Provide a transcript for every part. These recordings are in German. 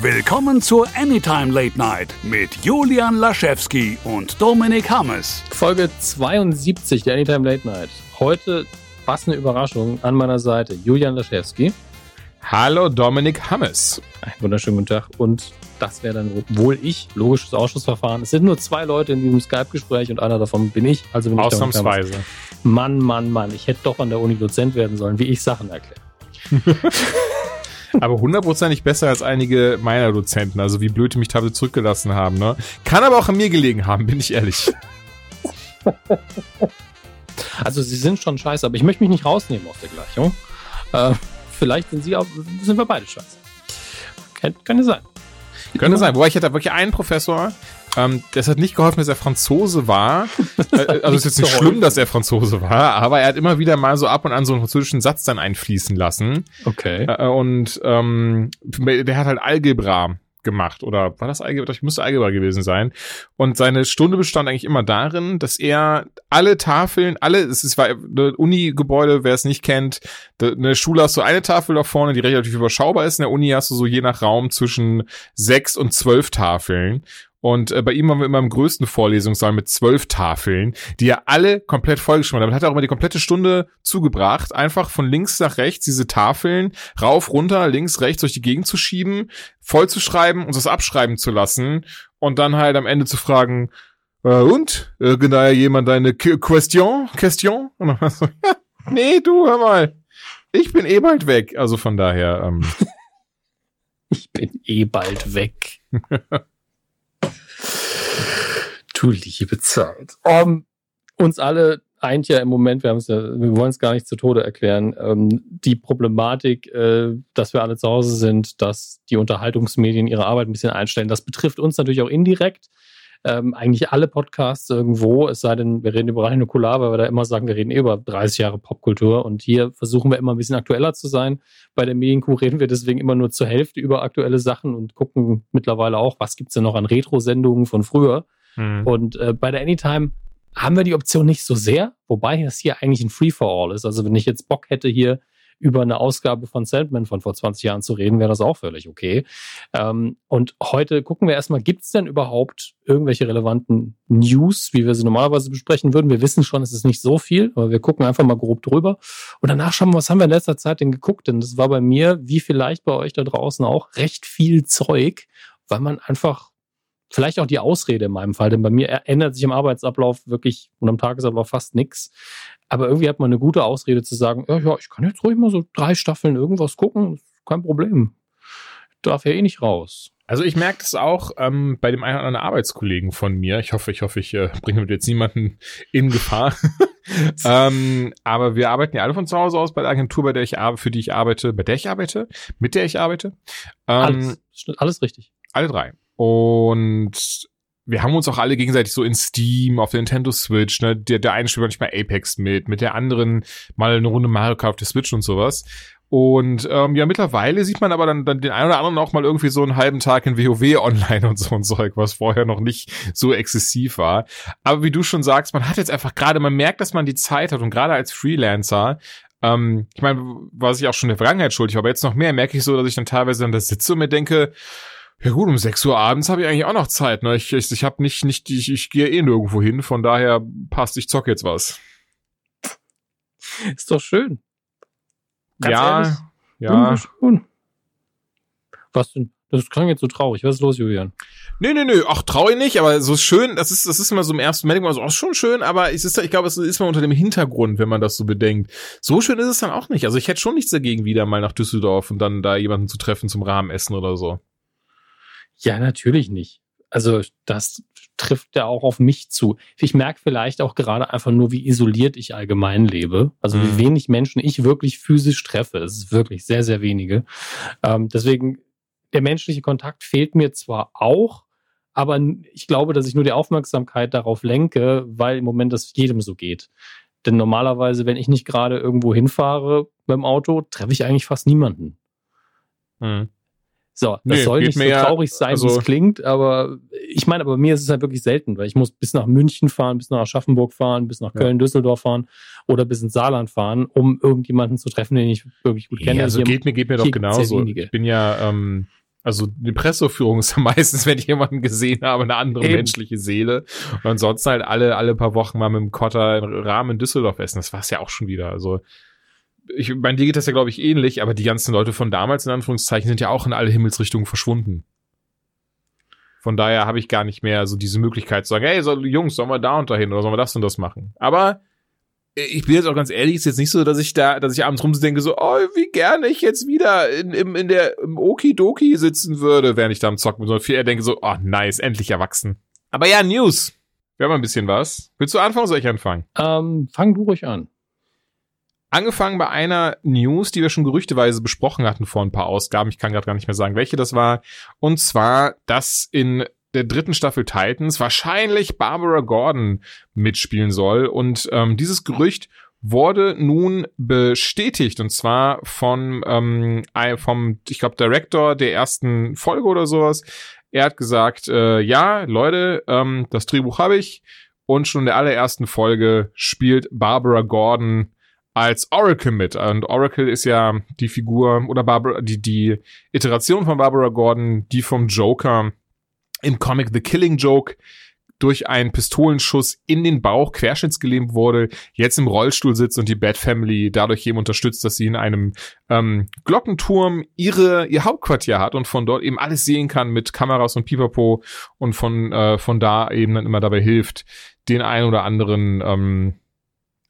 Willkommen zur Anytime Late Night mit Julian Laschewski und Dominik Hammes. Folge 72 der Anytime Late Night. Heute was eine Überraschung an meiner Seite. Julian Laschewski. Hallo Dominik Hammes. Einen wunderschönen guten Tag. Und das wäre dann wohl ich. Logisches Ausschussverfahren. Es sind nur zwei Leute in diesem Skype-Gespräch und einer davon bin ich. Also bin Ausnahmsweise. Ich Mann, Mann, Mann. Ich hätte doch an der Uni Dozent werden sollen, wie ich Sachen erkläre. aber hundertprozentig besser als einige meiner Dozenten. Also wie blöd die mich teilweise zurückgelassen haben. Ne? Kann aber auch an mir gelegen haben, bin ich ehrlich. Also sie sind schon scheiße, aber ich möchte mich nicht rausnehmen aus der Gleichung. Äh, vielleicht sind sie auch, sind wir beide scheiße. Kann, könnte sein. Könnte sein. Wobei ich hatte wirklich einen Professor, ähm, das hat nicht geholfen, dass er Franzose war. Äh, also es ist jetzt nicht schlimm, dass er Franzose war, aber er hat immer wieder mal so ab und an so einen französischen Satz dann einfließen lassen. Okay. Äh, und ähm, der hat halt Algebra gemacht oder war das Algebra? Ich müsste Algebra gewesen sein. Und seine Stunde bestand eigentlich immer darin, dass er alle Tafeln, alle, es ist war ein Uni-Gebäude, wer es nicht kennt, eine Schule hast du eine Tafel da vorne, die relativ überschaubar ist. In der Uni hast du so je nach Raum zwischen sechs und zwölf Tafeln. Und äh, bei ihm haben wir immer im größten Vorlesungssaal mit zwölf Tafeln, die er alle komplett vollgeschrieben hat. Damit hat er auch immer die komplette Stunde zugebracht, einfach von links nach rechts diese Tafeln rauf, runter, links, rechts durch die Gegend zu schieben, voll zu schreiben und das abschreiben zu lassen und dann halt am Ende zu fragen, äh, und? Irgendeiner jemand eine Question? Question? Und dann so, ja, nee, du, hör mal. Ich bin eh bald weg. Also von daher. Ähm. ich bin eh bald weg. Du liebe Zeit. Um, uns alle eint ja im Moment, wir es ja, wir wollen es gar nicht zu Tode erklären, ähm, die Problematik, äh, dass wir alle zu Hause sind, dass die Unterhaltungsmedien ihre Arbeit ein bisschen einstellen. Das betrifft uns natürlich auch indirekt. Ähm, eigentlich alle Podcasts irgendwo, es sei denn, wir reden über reine Nukular, weil wir da immer sagen, wir reden eh über 30 Jahre Popkultur und hier versuchen wir immer ein bisschen aktueller zu sein. Bei der Medienkuh reden wir deswegen immer nur zur Hälfte über aktuelle Sachen und gucken mittlerweile auch, was gibt's denn noch an Retro-Sendungen von früher. Mhm. Und äh, bei der Anytime haben wir die Option nicht so sehr, wobei das hier eigentlich ein Free-for-All ist. Also wenn ich jetzt Bock hätte, hier über eine Ausgabe von Sandman von vor 20 Jahren zu reden, wäre das auch völlig okay. Ähm, und heute gucken wir erstmal, gibt es denn überhaupt irgendwelche relevanten News, wie wir sie normalerweise besprechen würden? Wir wissen schon, es ist nicht so viel, aber wir gucken einfach mal grob drüber. Und danach schauen wir, was haben wir in letzter Zeit denn geguckt? Denn das war bei mir, wie vielleicht bei euch da draußen auch, recht viel Zeug, weil man einfach vielleicht auch die Ausrede in meinem Fall, denn bei mir ändert sich im Arbeitsablauf wirklich und am Tagesablauf fast nichts. Aber irgendwie hat man eine gute Ausrede zu sagen, ja, ja, ich kann jetzt ruhig mal so drei Staffeln irgendwas gucken, kein Problem. Ich darf ja eh nicht raus. Also ich merke das auch ähm, bei dem einen oder anderen Arbeitskollegen von mir. Ich hoffe, ich hoffe, ich äh, bringe jetzt niemanden in Gefahr. ähm, aber wir arbeiten ja alle von zu Hause aus bei der Agentur, bei der ich arbeite, für die ich arbeite, bei der ich arbeite, mit der ich arbeite. Ähm, alles, alles richtig. Alle drei. Und wir haben uns auch alle gegenseitig so in Steam, auf der Nintendo Switch, ne, der, der eine spielt manchmal Apex mit, mit der anderen mal eine Runde Mario Kart auf der Switch und sowas. Und ähm, ja, mittlerweile sieht man aber dann, dann den einen oder anderen auch mal irgendwie so einen halben Tag in WoW online und so ein Zeug, was vorher noch nicht so exzessiv war. Aber wie du schon sagst, man hat jetzt einfach gerade, man merkt, dass man die Zeit hat und gerade als Freelancer ähm, ich meine, was ich auch schon in der Vergangenheit schuldig war, aber jetzt noch mehr merke ich so, dass ich dann teilweise dann da sitze und mir denke, ja gut, um 6 Uhr abends habe ich eigentlich auch noch Zeit. Ne? Ich, ich, ich habe nicht, nicht, ich, ich gehe eh nirgendwo hin, von daher passt, ich zock jetzt was. Ist doch schön. Ganz ja, ehrlich, ja. Wunderschön. Was denn? Das klang jetzt so traurig. Was ist los, Julian? Nee, nee, nee, ach, traurig nicht, aber so schön, das ist, das ist immer so im ersten Moment immer so, ach, schon schön, aber es ist, ich glaube, es ist mal unter dem Hintergrund, wenn man das so bedenkt. So schön ist es dann auch nicht. Also ich hätte schon nichts dagegen, wieder mal nach Düsseldorf und dann da jemanden zu treffen zum Rahmenessen oder so. Ja, natürlich nicht. Also das trifft ja auch auf mich zu. Ich merke vielleicht auch gerade einfach nur, wie isoliert ich allgemein lebe. Also mhm. wie wenig Menschen ich wirklich physisch treffe. Es ist wirklich sehr, sehr wenige. Ähm, deswegen, der menschliche Kontakt fehlt mir zwar auch, aber ich glaube, dass ich nur die Aufmerksamkeit darauf lenke, weil im Moment das jedem so geht. Denn normalerweise, wenn ich nicht gerade irgendwo hinfahre beim Auto, treffe ich eigentlich fast niemanden. Mhm. So, das nee, soll nicht so traurig sein, also, wie es klingt, aber ich meine, aber bei mir ist es halt wirklich selten, weil ich muss bis nach München fahren, bis nach Aschaffenburg fahren, bis nach Köln, ja. Düsseldorf fahren oder bis ins Saarland fahren, um irgendjemanden zu treffen, den ich wirklich gut kenne. Ja, also geht mir, geht mir doch genauso. Ich bin ja, ähm, Also die Presseführung ist ja meistens, wenn ich jemanden gesehen habe, eine andere Eben. menschliche Seele. Und ansonsten halt alle, alle paar Wochen mal mit dem Kotter Rahmen in Düsseldorf essen. Das war es ja auch schon wieder. Also ich, mein dir geht das ja, glaube ich, ähnlich, aber die ganzen Leute von damals, in Anführungszeichen, sind ja auch in alle Himmelsrichtungen verschwunden. Von daher habe ich gar nicht mehr so diese Möglichkeit zu sagen, hey, so, Jungs, sollen wir da und dahin oder sollen wir das und das machen? Aber ich bin jetzt auch ganz ehrlich, ist jetzt nicht so, dass ich da, dass ich abends rum denke, so, oh, wie gerne ich jetzt wieder in, im, in der, im Okidoki sitzen würde, während ich da am Zocken bin, sondern viel eher denke so, oh, nice, endlich erwachsen. Aber ja, News. Wir haben ein bisschen was. Willst du anfangen soll ich anfangen? Ähm, fang du ruhig an. Angefangen bei einer News, die wir schon gerüchteweise besprochen hatten vor ein paar Ausgaben. Ich kann gerade gar nicht mehr sagen, welche das war. Und zwar, dass in der dritten Staffel Titans wahrscheinlich Barbara Gordon mitspielen soll. Und ähm, dieses Gerücht wurde nun bestätigt und zwar von ähm, vom ich glaube Director der ersten Folge oder sowas. Er hat gesagt, äh, ja Leute, ähm, das Drehbuch habe ich und schon in der allerersten Folge spielt Barbara Gordon als Oracle mit. Und Oracle ist ja die Figur oder Barbara, die, die Iteration von Barbara Gordon, die vom Joker im Comic The Killing Joke durch einen Pistolenschuss in den Bauch querschnittsgelähmt wurde, jetzt im Rollstuhl sitzt und die Bat Family dadurch eben unterstützt, dass sie in einem ähm, Glockenturm ihre ihr Hauptquartier hat und von dort eben alles sehen kann mit Kameras und Pipapo und von äh, von da eben dann immer dabei hilft, den einen oder anderen ähm,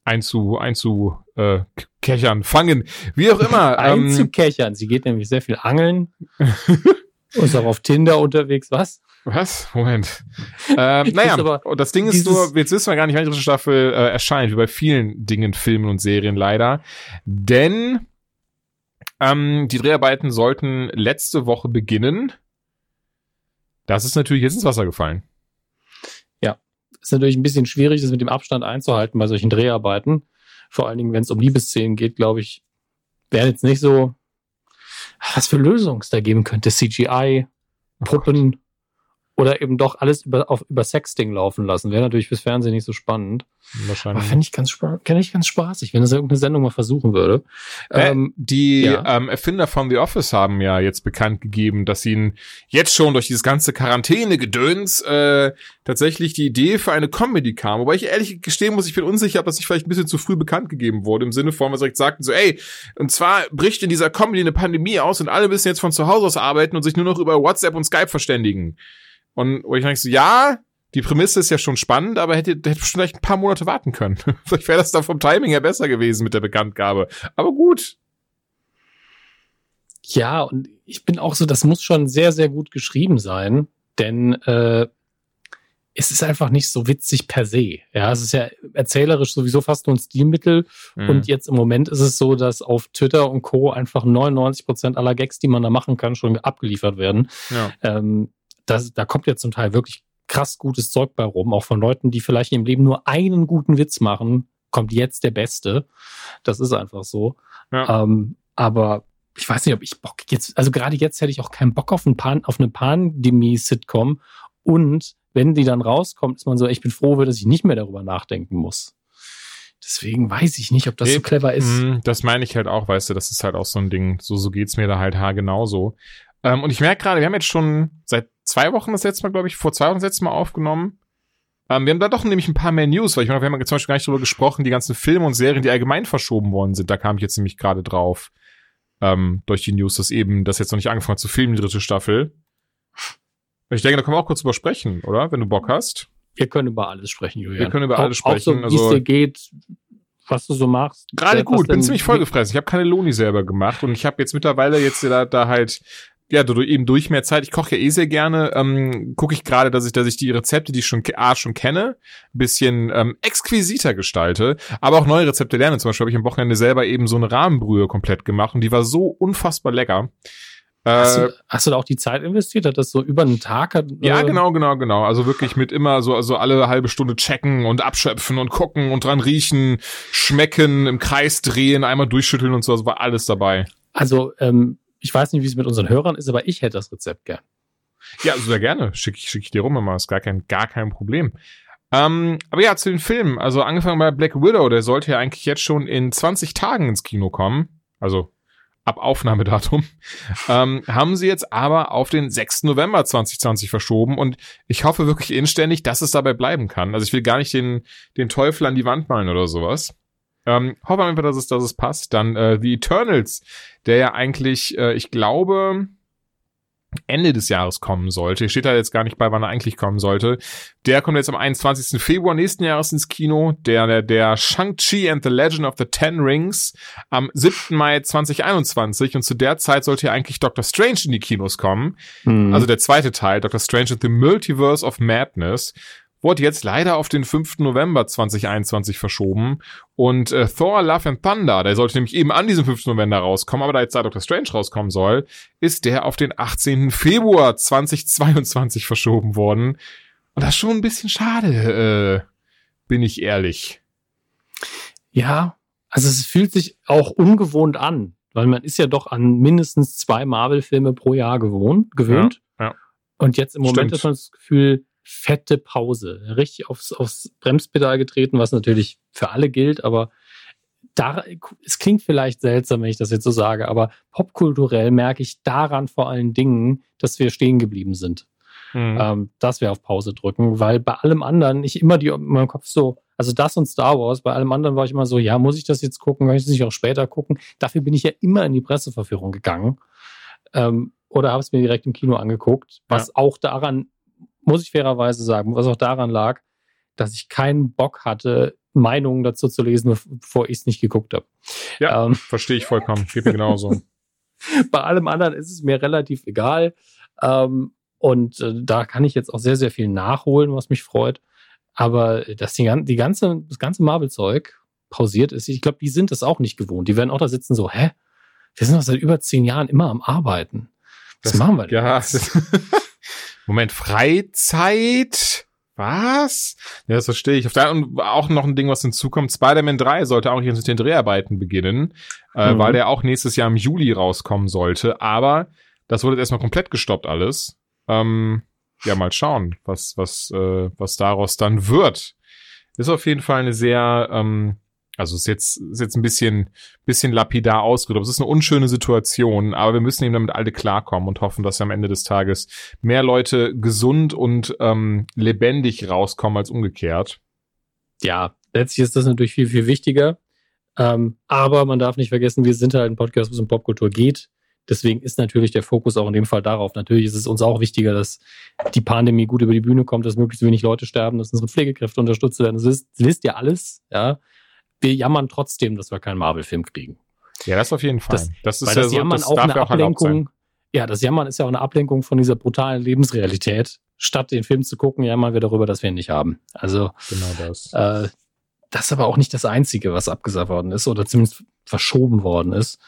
einzu, einzu äh, kechern, fangen, wie auch immer. Ähm, Einzukechern. Sie geht nämlich sehr viel angeln. ist auch auf Tinder unterwegs, was? Was? Moment. ähm, naja, aber das Ding ist nur, jetzt wissen wir gar nicht, wann die dritte Staffel äh, erscheint, wie bei vielen Dingen, Filmen und Serien leider. Denn ähm, die Dreharbeiten sollten letzte Woche beginnen. Das ist natürlich jetzt ins Wasser gefallen ist natürlich ein bisschen schwierig, das mit dem Abstand einzuhalten bei solchen Dreharbeiten. Vor allen Dingen, wenn es um Liebesszenen geht, glaube ich, wäre jetzt nicht so, was für Lösungen es da geben könnte. CGI, Puppen, oder eben doch alles über, auf, über Sexting laufen lassen. Wäre natürlich fürs Fernsehen nicht so spannend. Wahrscheinlich. Aber fände ich ganz, fände ich ganz spaßig, wenn das irgendeine Sendung mal versuchen würde. Äh, ähm, die ja. ähm, Erfinder von The Office haben ja jetzt bekannt gegeben, dass ihnen jetzt schon durch dieses ganze Quarantäne-Gedöns äh, tatsächlich die Idee für eine Comedy kam. Wobei ich ehrlich gestehen muss, ich bin unsicher, ob das nicht vielleicht ein bisschen zu früh bekannt gegeben wurde, im Sinne von, was direkt sagten, so, ey, und zwar bricht in dieser Comedy eine Pandemie aus und alle müssen jetzt von zu Hause aus arbeiten und sich nur noch über WhatsApp und Skype verständigen. Und wo ich denke so, ja, die Prämisse ist ja schon spannend, aber hätte, hätte vielleicht ein paar Monate warten können. vielleicht wäre das da vom Timing her besser gewesen mit der Bekanntgabe. Aber gut. Ja, und ich bin auch so, das muss schon sehr, sehr gut geschrieben sein, denn äh, es ist einfach nicht so witzig per se. Ja, es ist ja erzählerisch sowieso fast nur ein Stilmittel. Mhm. Und jetzt im Moment ist es so, dass auf Twitter und Co. einfach 99 Prozent aller Gags, die man da machen kann, schon abgeliefert werden. Ja. Ähm, das, da kommt ja zum Teil wirklich krass gutes Zeug bei rum, auch von Leuten, die vielleicht im Leben nur einen guten Witz machen, kommt jetzt der Beste. Das ist einfach so. Ja. Ähm, aber ich weiß nicht, ob ich Bock jetzt, also gerade jetzt hätte ich auch keinen Bock auf, ein Pan, auf eine Pandemie-Sitcom. Und wenn die dann rauskommt, ist man so, ich bin froh, dass ich nicht mehr darüber nachdenken muss. Deswegen weiß ich nicht, ob das so clever ist. Hm, das meine ich halt auch, weißt du, das ist halt auch so ein Ding. So, so geht's mir da halt haargenauso. Ähm, und ich merke gerade, wir haben jetzt schon seit zwei Wochen das letzte Mal, glaube ich, vor zwei Wochen das letzte Mal aufgenommen. Ähm, wir haben da doch nämlich ein paar mehr News, weil ich meine, wir haben zum Beispiel gar nicht drüber gesprochen, die ganzen Filme und Serien, die allgemein verschoben worden sind. Da kam ich jetzt nämlich gerade drauf. Ähm, durch die News, dass eben das jetzt noch nicht angefangen hat zu filmen, die dritte Staffel. Ich denke, da können wir auch kurz drüber sprechen, oder? Wenn du Bock hast. Wir können über alles sprechen, Julian. Wir können über alles sprechen. Auch so, wie es also, dir geht, was du so machst. Gerade gut, bin ziemlich vollgefressen. Ich habe keine Loni selber gemacht und ich habe jetzt mittlerweile jetzt da, da halt ja, eben durch mehr Zeit, ich koche ja eh sehr gerne, ähm, gucke ich gerade, dass ich, dass ich die Rezepte, die ich schon, A, schon kenne, bisschen ähm, exquisiter gestalte, aber auch neue Rezepte lerne. Zum Beispiel habe ich am Wochenende selber eben so eine Rahmenbrühe komplett gemacht und die war so unfassbar lecker. Hast du, äh, hast du da auch die Zeit investiert? Hat das so über einen Tag? Hat, ja, äh, genau, genau, genau. Also wirklich mit immer so also alle halbe Stunde checken und abschöpfen und gucken und dran riechen, schmecken, im Kreis drehen, einmal durchschütteln und so. Also war alles dabei. Also ähm, ich weiß nicht, wie es mit unseren Hörern ist, aber ich hätte das Rezept gern. Ja, sehr gerne. Schicke ich, schick ich dir rum immer. Ist gar kein, gar kein Problem. Ähm, aber ja, zu den Filmen. Also angefangen bei Black Widow, der sollte ja eigentlich jetzt schon in 20 Tagen ins Kino kommen. Also ab Aufnahmedatum, ähm, haben sie jetzt aber auf den 6. November 2020 verschoben und ich hoffe wirklich inständig, dass es dabei bleiben kann. Also ich will gar nicht den, den Teufel an die Wand malen oder sowas. Ähm, hoffe einfach, dass es, dass es passt. Dann äh, The Eternals, der ja eigentlich, äh, ich glaube, Ende des Jahres kommen sollte. Steht da jetzt gar nicht bei, wann er eigentlich kommen sollte. Der kommt jetzt am 21. Februar nächsten Jahres ins Kino. Der, der, der Shang-Chi and the Legend of the Ten Rings am 7. Mai 2021. Und zu der Zeit sollte ja eigentlich Doctor Strange in die Kinos kommen. Mhm. Also der zweite Teil, Doctor Strange and the Multiverse of Madness wurde jetzt leider auf den 5. November 2021 verschoben. Und äh, Thor Love and Thunder, der sollte nämlich eben an diesem 5. November rauskommen, aber da jetzt da Doctor Strange rauskommen soll, ist der auf den 18. Februar 2022 verschoben worden. Und das ist schon ein bisschen schade, äh, bin ich ehrlich. Ja, also es fühlt sich auch ungewohnt an, weil man ist ja doch an mindestens zwei Marvel-Filme pro Jahr gewohnt, gewöhnt. Ja, ja. Und jetzt im Moment Stimmt. hat man das Gefühl, fette Pause. Richtig aufs, aufs Bremspedal getreten, was natürlich für alle gilt, aber da, es klingt vielleicht seltsam, wenn ich das jetzt so sage, aber popkulturell merke ich daran vor allen Dingen, dass wir stehen geblieben sind. Mhm. Ähm, dass wir auf Pause drücken, weil bei allem anderen ich immer die in meinem Kopf so, also das und Star Wars, bei allem anderen war ich immer so, ja, muss ich das jetzt gucken, kann ich das nicht auch später gucken? Dafür bin ich ja immer in die Presseverführung gegangen. Ähm, oder habe es mir direkt im Kino angeguckt, was ja. auch daran muss ich fairerweise sagen, was auch daran lag, dass ich keinen Bock hatte, Meinungen dazu zu lesen, bevor ich es nicht geguckt habe. Ja, ähm, verstehe ich vollkommen. Geht mir genauso. Bei allem anderen ist es mir relativ egal. Ähm, und äh, da kann ich jetzt auch sehr, sehr viel nachholen, was mich freut. Aber dass die, die ganze, das ganze Marvel-Zeug pausiert ist, ich glaube, die sind das auch nicht gewohnt. Die werden auch da sitzen so, hä? Wir sind doch seit über zehn Jahren immer am Arbeiten. Was das, machen wir denn? Ja, Moment, Freizeit? Was? Ja, das verstehe ich. Und auch noch ein Ding, was hinzukommt. Spider-Man 3 sollte auch jetzt mit den Dreharbeiten beginnen, äh, mhm. weil der auch nächstes Jahr im Juli rauskommen sollte. Aber das wurde jetzt erstmal komplett gestoppt alles. Ähm, ja, mal schauen, was, was, äh, was daraus dann wird. Ist auf jeden Fall eine sehr, ähm, also ist jetzt, ist jetzt ein bisschen, bisschen lapidar ausgedrückt. Es ist eine unschöne Situation, aber wir müssen eben damit alle klarkommen und hoffen, dass am Ende des Tages mehr Leute gesund und ähm, lebendig rauskommen als umgekehrt. Ja, letztlich ist das natürlich viel, viel wichtiger. Ähm, aber man darf nicht vergessen, wir sind halt ein Podcast, wo es um Popkultur geht. Deswegen ist natürlich der Fokus auch in dem Fall darauf. Natürlich ist es uns auch wichtiger, dass die Pandemie gut über die Bühne kommt, dass möglichst wenig Leute sterben, dass unsere Pflegekräfte unterstützt werden. Das ist, das wisst ihr alles, ja wir jammern trotzdem, dass wir keinen Marvel-Film kriegen. Ja, das auf jeden Fall. Das, das ist weil ja das Jammern so, das auch eine Ablenkung. Ja, das Jammern ist ja auch eine Ablenkung von dieser brutalen Lebensrealität. Statt den Film zu gucken, jammern wir darüber, dass wir ihn nicht haben. Also genau das. Äh, das ist aber auch nicht das Einzige, was abgesagt worden ist oder zumindest verschoben worden ist.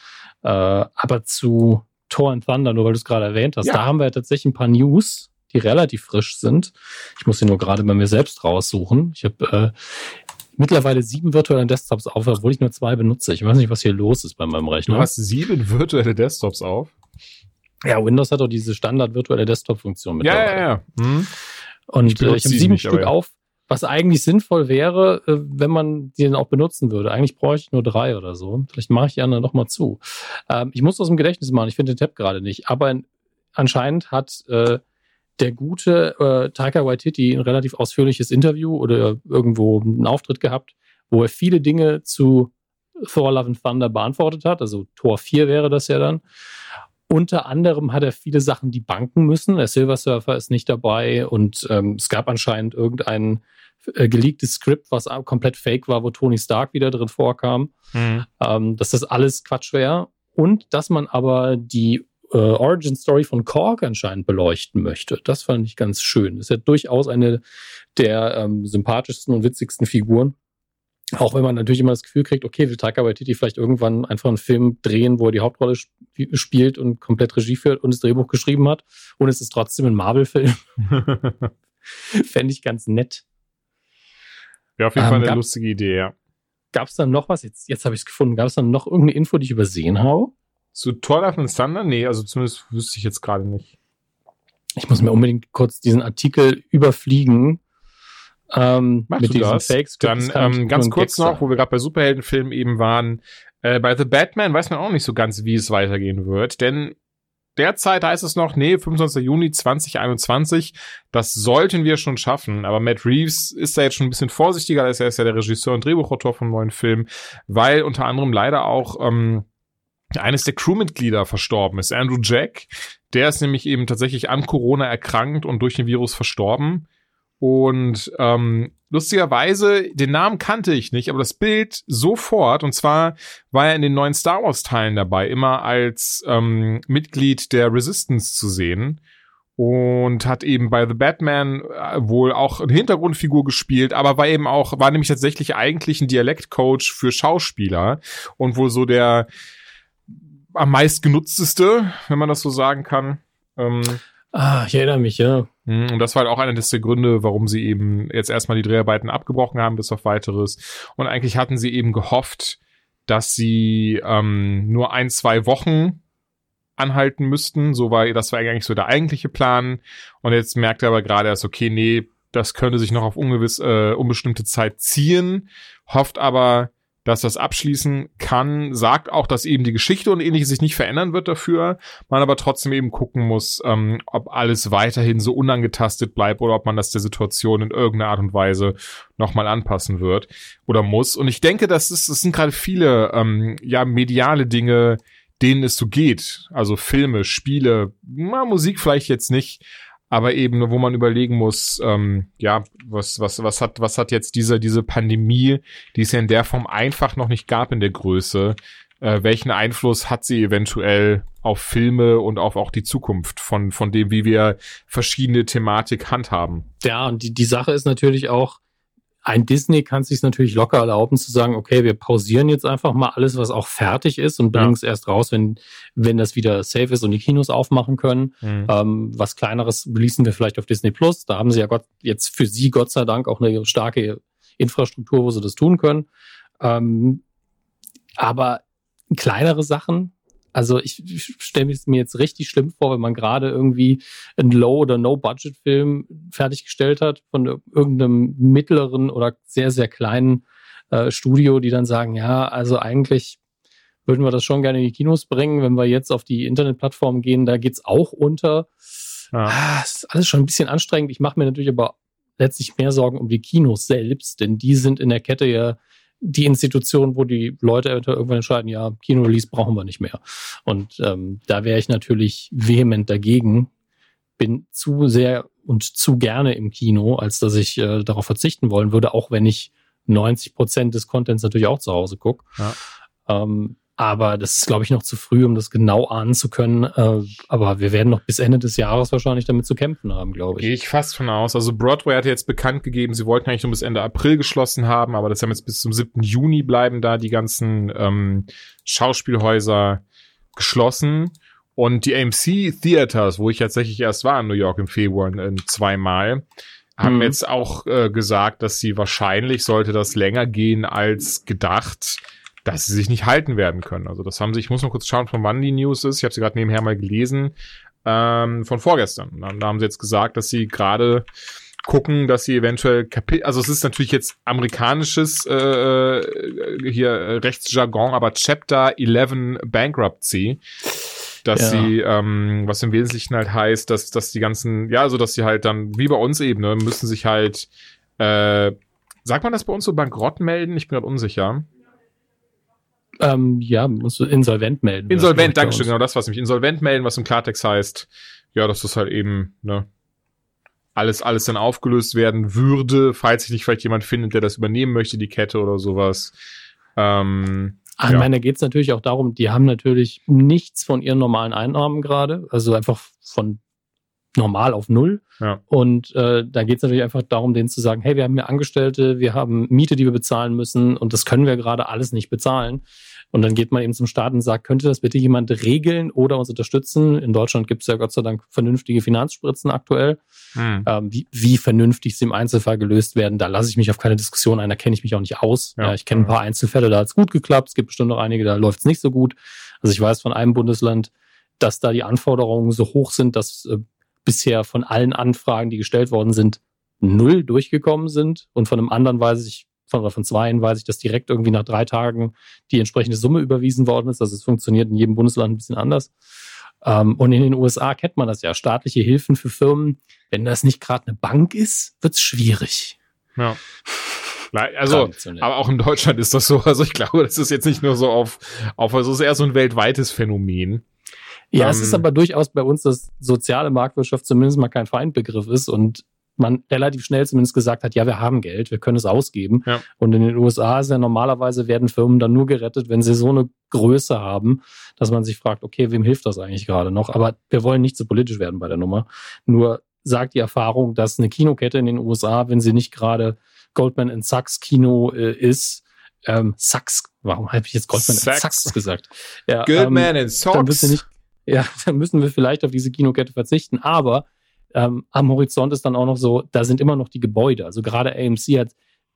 Äh, aber zu Thor and Thunder, nur weil du es gerade erwähnt hast, ja. da haben wir ja tatsächlich ein paar News, die relativ frisch sind. Ich muss sie nur gerade bei mir selbst raussuchen. Ich habe äh, mittlerweile sieben virtuelle Desktops auf, obwohl ich nur zwei benutze. Ich weiß nicht, was hier los ist bei meinem Rechner. Du hast sieben virtuelle Desktops auf? Ja, Windows hat doch diese Standard virtuelle Desktop-Funktion mit ja, dabei. Ja, ja, hm. Und ich, äh, ich habe sieben nicht, Stück ja. auf, was eigentlich sinnvoll wäre, äh, wenn man die dann auch benutzen würde. Eigentlich bräuchte ich nur drei oder so. Vielleicht mache ich die anderen noch mal zu. Ähm, ich muss aus dem Gedächtnis machen, ich finde den Tab gerade nicht. Aber anscheinend hat äh, der gute äh, Taika Waititi ein relativ ausführliches Interview oder irgendwo einen Auftritt gehabt, wo er viele Dinge zu Thor Love and Thunder beantwortet hat. Also Tor 4 wäre das ja dann. Unter anderem hat er viele Sachen, die banken müssen. Der Silver Surfer ist nicht dabei und ähm, es gab anscheinend irgendein äh, geleaktes Skript, was komplett fake war, wo Tony Stark wieder drin vorkam. Mhm. Ähm, dass das alles Quatsch wäre. Und dass man aber die äh, Origin Story von Korg anscheinend beleuchten möchte. Das fand ich ganz schön. Ist ja durchaus eine der ähm, sympathischsten und witzigsten Figuren. Auch wenn man natürlich immer das Gefühl kriegt, okay, will Taika Waititi vielleicht irgendwann einfach einen Film drehen, wo er die Hauptrolle sp spielt und komplett Regie führt und das Drehbuch geschrieben hat. Und es ist trotzdem ein Marvel-Film. Fände ich ganz nett. Ja, auf jeden ähm, Fall eine gab, lustige Idee, ja. Gab es dann noch was? Jetzt, jetzt habe ich es gefunden. Gab es dann noch irgendeine Info, die ich übersehen habe? Zu Thor Love and Thunder? Nee, also zumindest wüsste ich jetzt gerade nicht. Ich muss mir unbedingt kurz diesen Artikel überfliegen. Ähm, Machst mit du diesen das? Fakes. Dann ähm, ganz kurz noch, wo wir gerade bei Superheldenfilmen eben waren. Äh, bei The Batman weiß man auch nicht so ganz, wie es weitergehen wird, denn derzeit heißt es noch, nee, 25. Juni 2021, das sollten wir schon schaffen. Aber Matt Reeves ist da jetzt schon ein bisschen vorsichtiger, als er ist ja der Regisseur und Drehbuchautor vom neuen Film, weil unter anderem leider auch ähm, eines der Crewmitglieder verstorben ist, Andrew Jack. Der ist nämlich eben tatsächlich an Corona erkrankt und durch den Virus verstorben. Und ähm, lustigerweise, den Namen kannte ich nicht, aber das Bild sofort, und zwar war er in den neuen Star Wars-Teilen dabei, immer als ähm, Mitglied der Resistance zu sehen. Und hat eben bei The Batman äh, wohl auch eine Hintergrundfigur gespielt, aber war eben auch, war nämlich tatsächlich eigentlich ein Dialektcoach für Schauspieler und wohl so der am meist genutzteste, wenn man das so sagen kann. Ähm, Ah, ich erinnere mich, ja. Mhm, Und das war halt auch einer der Gründe, warum sie eben jetzt erstmal die Dreharbeiten abgebrochen haben, bis auf weiteres. Und eigentlich hatten sie eben gehofft, dass sie ähm, nur ein, zwei Wochen anhalten müssten. So war, das war eigentlich so der eigentliche Plan. Und jetzt merkt er aber gerade erst, okay, nee, das könnte sich noch auf ungewiss, äh, unbestimmte Zeit ziehen. Hofft aber, dass das abschließen kann, sagt auch, dass eben die Geschichte und ähnliches sich nicht verändern wird dafür, man aber trotzdem eben gucken muss, ähm, ob alles weiterhin so unangetastet bleibt oder ob man das der Situation in irgendeiner Art und Weise nochmal anpassen wird oder muss. Und ich denke, das, ist, das sind gerade viele ähm, ja mediale Dinge, denen es so geht. Also Filme, Spiele, na, Musik vielleicht jetzt nicht, aber eben, wo man überlegen muss, ähm, ja, was, was, was hat, was hat jetzt diese, diese Pandemie, die es ja in der Form einfach noch nicht gab in der Größe, äh, welchen Einfluss hat sie eventuell auf Filme und auf auch die Zukunft von, von dem, wie wir verschiedene Thematik handhaben? Ja, und die, die Sache ist natürlich auch, ein Disney kann es sich natürlich locker erlauben zu sagen, okay, wir pausieren jetzt einfach mal alles, was auch fertig ist und bringen es erst raus, wenn, wenn das wieder safe ist und die Kinos aufmachen können. Mhm. Ähm, was kleineres releasen wir vielleicht auf Disney Plus. Da haben sie ja Gott, jetzt für sie Gott sei Dank auch eine starke Infrastruktur, wo sie das tun können. Ähm, aber kleinere Sachen, also ich, ich stelle es mir jetzt richtig schlimm vor, wenn man gerade irgendwie einen Low- oder No-Budget-Film fertiggestellt hat von irgendeinem mittleren oder sehr, sehr kleinen äh, Studio, die dann sagen, ja, also eigentlich würden wir das schon gerne in die Kinos bringen. Wenn wir jetzt auf die Internetplattform gehen, da geht's auch unter. Ja. Ah, ist alles schon ein bisschen anstrengend. Ich mache mir natürlich aber letztlich mehr Sorgen um die Kinos selbst, denn die sind in der Kette ja die Institution, wo die Leute irgendwann entscheiden, ja, Kino-Release brauchen wir nicht mehr. Und ähm, da wäre ich natürlich vehement dagegen. Bin zu sehr und zu gerne im Kino, als dass ich äh, darauf verzichten wollen würde, auch wenn ich 90 Prozent des Contents natürlich auch zu Hause gucke. Ja. Ähm, aber das ist, glaube ich, noch zu früh, um das genau ahnen zu können. Äh, aber wir werden noch bis Ende des Jahres wahrscheinlich damit zu kämpfen haben, glaube ich. Gehe ich fast von aus. Also Broadway hat jetzt bekannt gegeben, sie wollten eigentlich nur bis Ende April geschlossen haben, aber das haben jetzt bis zum 7. Juni bleiben da die ganzen ähm, Schauspielhäuser geschlossen. Und die AMC Theaters, wo ich tatsächlich erst war in New York im Februar in, zweimal, haben Mhm. jetzt auch äh, gesagt, dass sie wahrscheinlich, sollte das länger gehen als gedacht, dass sie sich nicht halten werden können. Also das haben sie, ich muss mal kurz schauen, von wann die News ist. Ich habe sie gerade nebenher mal gelesen, ähm, von vorgestern. Dann, da haben sie jetzt gesagt, dass sie gerade gucken, dass sie eventuell Kapi also es ist natürlich jetzt amerikanisches äh, äh, hier äh, Rechtsjargon, aber Chapter 11 Bankruptcy, dass Ja. sie, ähm, was im Wesentlichen halt heißt, dass, dass die ganzen, ja, also dass sie halt dann, wie bei uns eben, ne, müssen sich halt, äh, sagt man das bei uns so bankrott melden? Ich bin gerade unsicher. Ähm, ja, musst du insolvent melden. Insolvent, ist bei genau das, was mich insolvent melden, was im Klartext heißt, ja, dass das halt eben, ne, alles, alles dann aufgelöst werden würde, falls sich nicht vielleicht jemand findet, der das übernehmen möchte, die Kette oder sowas. Ähm, Ich Ja. meine, da geht es natürlich auch darum, die haben natürlich nichts von ihren normalen Einnahmen gerade, also einfach von normal auf null. Ja. Und äh, da geht es natürlich einfach darum, denen zu sagen, hey, wir haben hier Angestellte, wir haben Miete, die wir bezahlen müssen und das können wir gerade alles nicht bezahlen. Und dann geht man eben zum Staat und sagt, könnte das bitte jemand regeln oder uns unterstützen? In Deutschland gibt es ja Gott sei Dank vernünftige Finanzspritzen aktuell. hm. Ähm, wie, wie vernünftig sie im Einzelfall gelöst werden, da lasse ich mich auf keine Diskussion ein, da kenne ich mich auch nicht aus. Ja. Ja. ich kenne ein paar Einzelfälle, da hat es gut geklappt, es gibt bestimmt noch einige, da läuft es nicht so gut. Also ich weiß von einem Bundesland, dass da die Anforderungen so hoch sind, dass äh, bisher von allen Anfragen, die gestellt worden sind, null durchgekommen sind und von einem anderen weiß ich, von, von zweien weiß ich, dass direkt irgendwie nach drei Tagen die entsprechende Summe überwiesen worden ist. Also es funktioniert in jedem Bundesland ein bisschen anders. Ähm, und in den USA kennt man das ja. Staatliche Hilfen für Firmen, wenn das nicht gerade eine Bank ist, wird's schwierig. Ja. Also, aber auch in Deutschland ist das so. Also ich glaube, das ist jetzt nicht nur so auf, auf also es ist eher so ein weltweites Phänomen. Ja, ähm, es ist aber durchaus bei uns, dass soziale Marktwirtschaft zumindest mal kein Feindbegriff ist und man relativ schnell zumindest gesagt hat, ja, wir haben Geld, wir können es ausgeben. Ja. Und in den USA ist ja normalerweise werden Firmen dann nur gerettet, wenn sie so eine Größe haben, dass man sich fragt, okay, wem hilft das eigentlich gerade noch? Aber wir wollen nicht so politisch werden bei der Nummer. Nur sagt die Erfahrung, dass eine Kinokette in den USA, wenn sie nicht gerade Goldman Sachs Kino äh, ist, ähm, Sachs, warum habe ich jetzt Goldman Sachs, Sachs gesagt? Ja, Goldman ähm, Sachs. Dann nicht, ja, dann müssen wir vielleicht auf diese Kinokette verzichten, aber ähm, am Horizont ist dann auch noch so, da sind immer noch die Gebäude. Also gerade AMC hat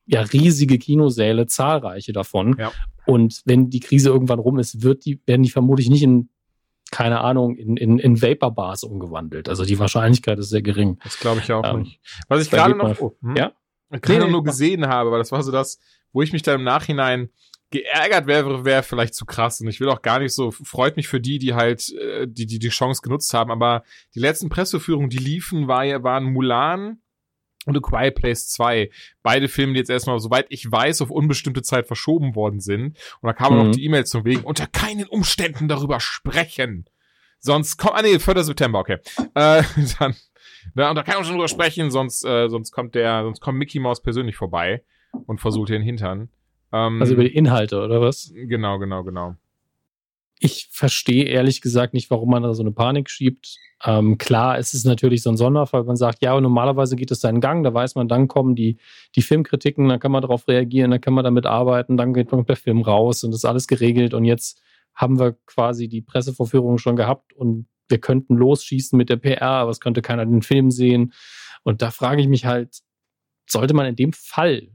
ja riesige Kinosäle, zahlreiche davon. Ja. Und wenn die Krise irgendwann rum ist, wird die, werden die vermutlich nicht in, keine Ahnung, in, in, in Vapor-Bars umgewandelt. Also die Wahrscheinlichkeit ist sehr gering. Das glaube ich auch ähm, nicht. Was ich gerade noch, oh, hm? ja? gerade nee, nur gesehen habe, weil das war so das, wo ich mich dann im Nachhinein geärgert wäre, wäre vielleicht zu krass. Und ich will auch gar nicht so, freut mich für die, die halt, äh, die, die die Chance genutzt haben. Aber die letzten Presseführungen, die liefen, war, waren Mulan und A Quiet Place 2. Beide Filme, die jetzt erstmal, soweit ich weiß, auf unbestimmte Zeit verschoben worden sind. Und da kam mhm. noch die E-Mail zum Wegen, unter keinen Umständen darüber sprechen. Sonst kommt, ah nee, 4. September, okay. Äh, dann, na, unter keinen Umständen darüber sprechen, sonst, äh, sonst kommt der, sonst kommt Mickey Mouse persönlich vorbei und versucht den Hintern. Ähm, also über die Inhalte, oder was? Genau, genau, genau. Ich verstehe ehrlich gesagt nicht, warum man da so eine Panik schiebt. Ähm, klar, es ist natürlich so ein Sonderfall. Man sagt, ja, normalerweise geht es seinen Gang, da weiß man, dann kommen die, die Filmkritiken, dann kann man darauf reagieren, dann kann man damit arbeiten, dann geht man mit der Film raus und ist alles geregelt. Und jetzt haben wir quasi die Pressevorführung schon gehabt und wir könnten losschießen mit der PR, aber es könnte keiner den Film sehen. Und da frage ich mich halt, sollte man in dem Fall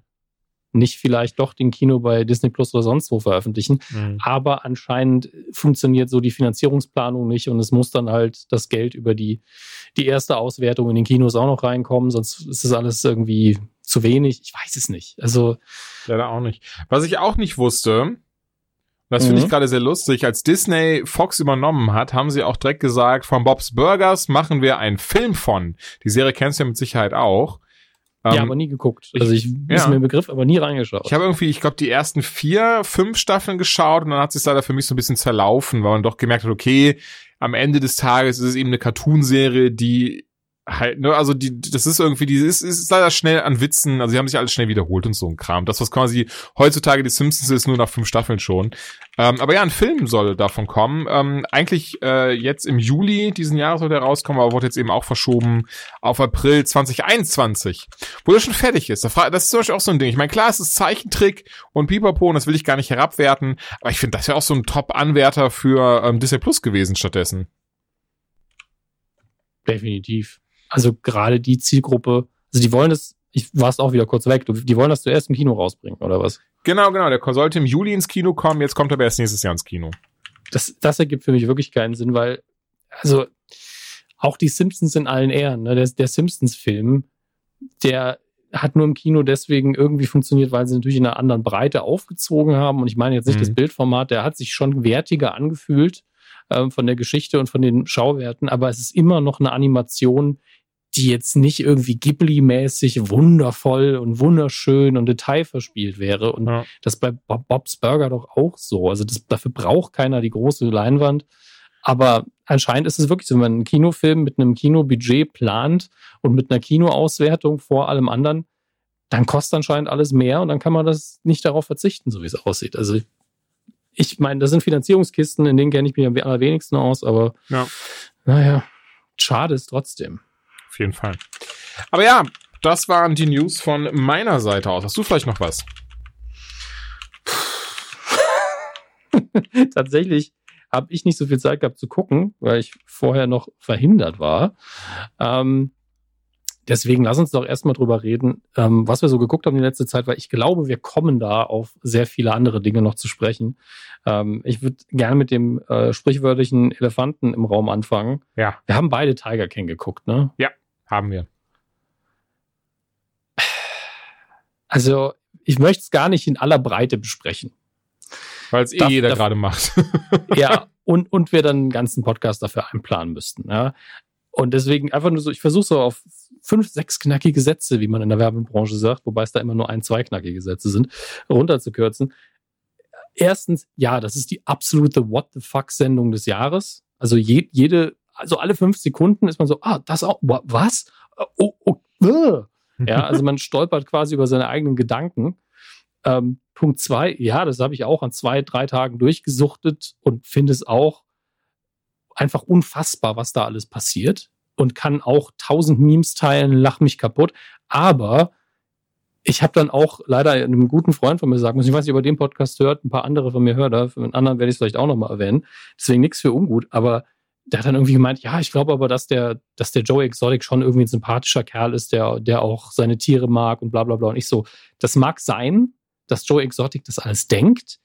nicht vielleicht doch den Kino bei Disney Plus oder sonst wo veröffentlichen. Mhm. Aber anscheinend funktioniert so die Finanzierungsplanung nicht und es muss dann halt das Geld über die, die erste Auswertung in den Kinos auch noch reinkommen, sonst ist das alles irgendwie zu wenig. Ich weiß es nicht. Also. Leider auch nicht. Was ich auch nicht wusste, das finde ich mhm. gerade sehr lustig. Als Disney Fox übernommen hat, haben sie auch direkt gesagt, von Bob's Burgers machen wir einen Film von. Die Serie kennst du ja mit Sicherheit auch. Ja, ähm, aber nie geguckt. Also ich ja. ist mir Begriff, aber nie reingeschaut. Ich habe irgendwie, ich glaube, die ersten vier, fünf Staffeln geschaut und dann hat sich leider für mich so ein bisschen zerlaufen, weil man doch gemerkt hat, okay, am Ende des Tages ist es eben eine Cartoonserie, die halt, ne, also die, das ist irgendwie, die ist, ist leider schnell an Witzen, also sie haben sich alles schnell wiederholt und so ein Kram. Das, was quasi heutzutage die Simpsons ist, nur nach fünf Staffeln schon. Ähm, aber ja, ein Film soll davon kommen. Ähm, eigentlich äh, jetzt im Juli diesen Jahres soll der rauskommen, aber wurde jetzt eben auch verschoben auf April 2021, wo der schon fertig ist. Das ist zum Beispiel auch so ein Ding. Ich meine, klar, es ist Zeichentrick und Pipapo und das will ich gar nicht herabwerten, aber ich finde, das wäre auch so ein Top-Anwärter für ähm, Disney Plus gewesen stattdessen. Definitiv. Also gerade die Zielgruppe, also die wollen das, ich warst auch wieder kurz weg, die wollen das zuerst im Kino rausbringen, oder was? Genau, genau. Der sollte im Juli ins Kino kommen, jetzt kommt er aber erst nächstes Jahr ins Kino. Das, das ergibt für mich wirklich keinen Sinn, weil, also, auch die Simpsons in allen Ehren, ne? der, der Simpsons-Film, der hat nur im Kino deswegen irgendwie funktioniert, weil sie natürlich in einer anderen Breite aufgezogen haben. Und ich meine jetzt nicht mhm. das Bildformat, der hat sich schon wertiger angefühlt äh, von der Geschichte und von den Schauwerten, aber es ist immer noch eine Animation, die jetzt nicht irgendwie Ghibli-mäßig wundervoll und wunderschön und detailverspielt wäre. Und ja. das bei Bob's Burger doch auch so. Also das, dafür braucht keiner die große Leinwand. Aber anscheinend ist es wirklich so, wenn man einen Kinofilm mit einem Kinobudget plant und mit einer Kinoauswertung vor allem anderen, dann kostet anscheinend alles mehr und dann kann man das nicht darauf verzichten, so wie es aussieht. Also ich meine, das sind Finanzierungskisten, in denen kenne ich mich am allerwenigsten aus, aber ja. naja, schade ist trotzdem. Auf jeden Fall. Aber ja, das waren die News von meiner Seite aus. Hast du vielleicht noch was? Tatsächlich habe ich nicht so viel Zeit gehabt zu gucken, weil ich vorher noch verhindert war. Ähm, deswegen lass uns doch erstmal drüber reden, ähm, was wir so geguckt haben in letzter Zeit, weil ich glaube, wir kommen da auf sehr viele andere Dinge noch zu sprechen. Ähm, ich würde gerne mit dem äh, sprichwörtlichen Elefanten im Raum anfangen. Ja. Wir haben beide Tiger King geguckt, ne? Ja. Haben wir. Also, ich möchte es gar nicht in aller Breite besprechen. Weil es eh jeder gerade macht. ja, und, und wir dann einen ganzen Podcast dafür einplanen müssten. Ja. Und deswegen einfach nur so, ich versuche so auf fünf, sechs knackige Sätze, wie man in der Werbebranche sagt, wobei es da immer nur ein, zwei knackige Sätze sind, runterzukürzen. Erstens, ja, das ist die absolute What the fuck Sendung des Jahres. Also je, jede, also alle fünf Sekunden ist man so, ah, das auch, was? Oh, oh, uh. Ja, also man stolpert quasi über seine eigenen Gedanken. Ähm, Punkt zwei, ja, das habe ich auch an zwei, drei Tagen durchgesuchtet und finde es auch einfach unfassbar, was da alles passiert und kann auch tausend Memes teilen, lach mich kaputt. Aber ich habe dann auch leider einem guten Freund von mir sagen müssen, ich weiß nicht, ob er den Podcast hört, ein paar andere von mir hört, für einen anderen werde ich es vielleicht auch nochmal erwähnen. Deswegen nichts für ungut, aber der hat dann irgendwie gemeint, ja, ich glaube aber, dass der, dass der Joe Exotic schon irgendwie ein sympathischer Kerl ist, der, der auch seine Tiere mag und bla bla bla. Und ich so, das mag sein, dass Joe Exotic das alles denkt,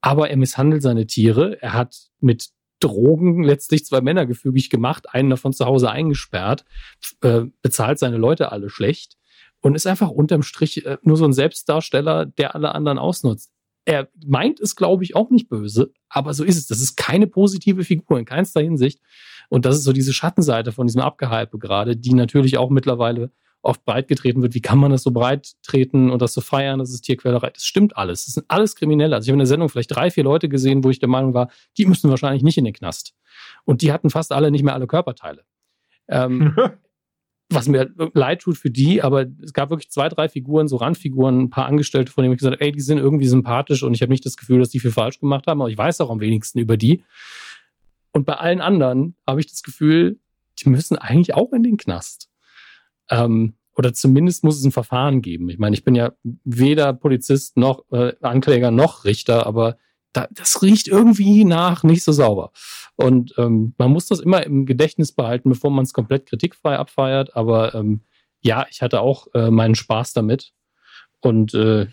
aber er misshandelt seine Tiere. Er hat mit Drogen letztlich zwei Männer gefügig gemacht, einen davon zu Hause eingesperrt, äh, bezahlt seine Leute alle schlecht und ist einfach unterm Strich äh, nur so ein Selbstdarsteller, der alle anderen ausnutzt. Er meint es, glaube ich, auch nicht böse, aber so ist es. Das ist keine positive Figur in keinster Hinsicht. Und das ist so diese Schattenseite von diesem Abgehype gerade, die natürlich auch mittlerweile oft breit getreten wird. Wie kann man das so breit treten und das so feiern? Das ist Tierquälerei. Das stimmt alles. Das sind alles Kriminelle. Also ich habe in der Sendung vielleicht drei, vier Leute gesehen, wo ich der Meinung war, die müssten wahrscheinlich nicht in den Knast. Und die hatten fast alle nicht mehr alle Körperteile. Ähm, was mir leid tut für die, aber es gab wirklich zwei, drei Figuren, so Randfiguren, ein paar Angestellte, von denen ich gesagt habe, ey, die sind irgendwie sympathisch und ich habe nicht das Gefühl, dass die viel falsch gemacht haben, aber ich weiß auch am wenigsten über die. Und bei allen anderen habe ich das Gefühl, die müssen eigentlich auch in den Knast. Ähm, oder zumindest muss es ein Verfahren geben. Ich meine, ich bin ja weder Polizist noch äh, Ankläger noch Richter, aber da, das riecht irgendwie nach nicht so sauber. Und ähm, man muss das immer im Gedächtnis behalten, bevor man es komplett kritikfrei abfeiert. Aber ähm, ja, ich hatte auch äh, meinen Spaß damit. Und äh,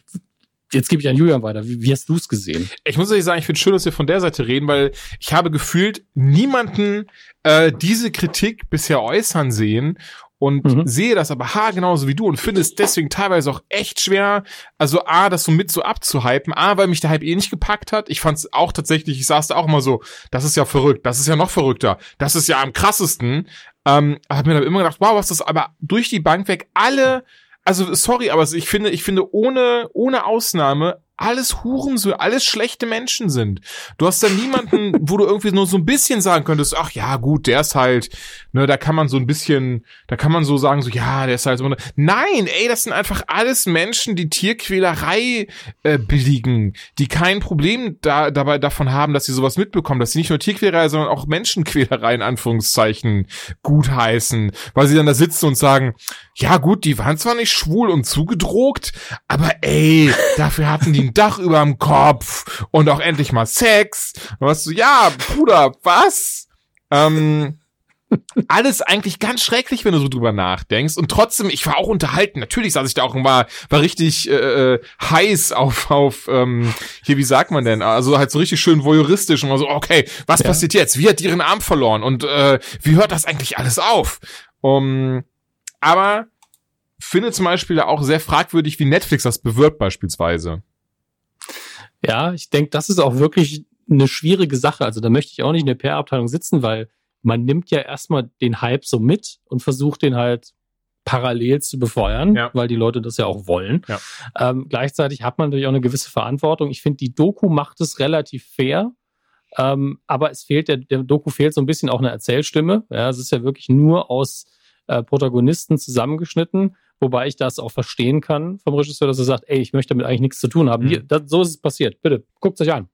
jetzt gebe ich an Julian weiter. Wie, wie hast du es gesehen? Ich muss ehrlich sagen, ich finde schön, dass wir von der Seite reden, weil ich habe gefühlt niemanden äh, diese Kritik bisher äußern sehen und mhm. sehe das aber ha genauso wie du und finde es deswegen teilweise auch echt schwer, also A, das so mit so abzuhypen, A, weil mich der Hype eh nicht gepackt hat. Ich fand es auch tatsächlich, ich saß da auch immer so, das ist ja verrückt, das ist ja noch verrückter, das ist ja am krassesten. Ähm, hab mir dann immer gedacht, wow, was das aber durch die Bank weg alle also sorry, aber ich finde, ich finde ohne ohne Ausnahme alles Hurensöhne, alles schlechte Menschen sind. Du hast da niemanden, wo du irgendwie nur so ein bisschen sagen könntest, ach ja, gut, der ist halt, ne, da kann man so ein bisschen, da kann man so sagen, so, ja, der ist halt so. Nein, ey, das sind einfach alles Menschen, die Tierquälerei äh, billigen, die kein Problem da, dabei davon haben, dass sie sowas mitbekommen, dass sie nicht nur Tierquälerei, sondern auch Menschenquälerei in Anführungszeichen gutheißen, weil sie dann da sitzen und sagen, ja gut, die waren zwar nicht schwul und zugedrogt, aber ey, dafür hatten die ein Dach überm Kopf und auch endlich mal Sex. Und was so, ja, Bruder, was? Ähm, alles eigentlich ganz schrecklich, wenn du so drüber nachdenkst. Und trotzdem, ich war auch unterhalten. Natürlich saß ich da auch und war, war richtig äh, äh, heiß auf, auf ähm, hier, wie sagt man denn? Also halt so richtig schön voyeuristisch und war so, okay, was ja. passiert jetzt? Wie hat die ihren Arm verloren? Und äh, wie hört das eigentlich alles auf? Um, aber finde zum Beispiel auch sehr fragwürdig, wie Netflix das bewirbt beispielsweise. Ja, ich denke, das ist auch wirklich eine schwierige Sache. Also da möchte ich auch nicht in der PR-Abteilung sitzen, weil man nimmt ja erstmal den Hype so mit und versucht den halt parallel zu befeuern, ja. weil die Leute das ja auch wollen. Ja. Ähm, gleichzeitig hat man natürlich auch eine gewisse Verantwortung. Ich finde, die Doku macht es relativ fair, ähm, aber es fehlt, der, der Doku fehlt so ein bisschen auch eine Erzählstimme. Ja, es ist ja wirklich nur aus äh, Protagonisten zusammengeschnitten Wobei ich das auch verstehen kann vom Regisseur, dass er sagt, ey, ich möchte damit eigentlich nichts zu tun haben. Mhm. Das, so ist es passiert. Bitte, guckt euch an.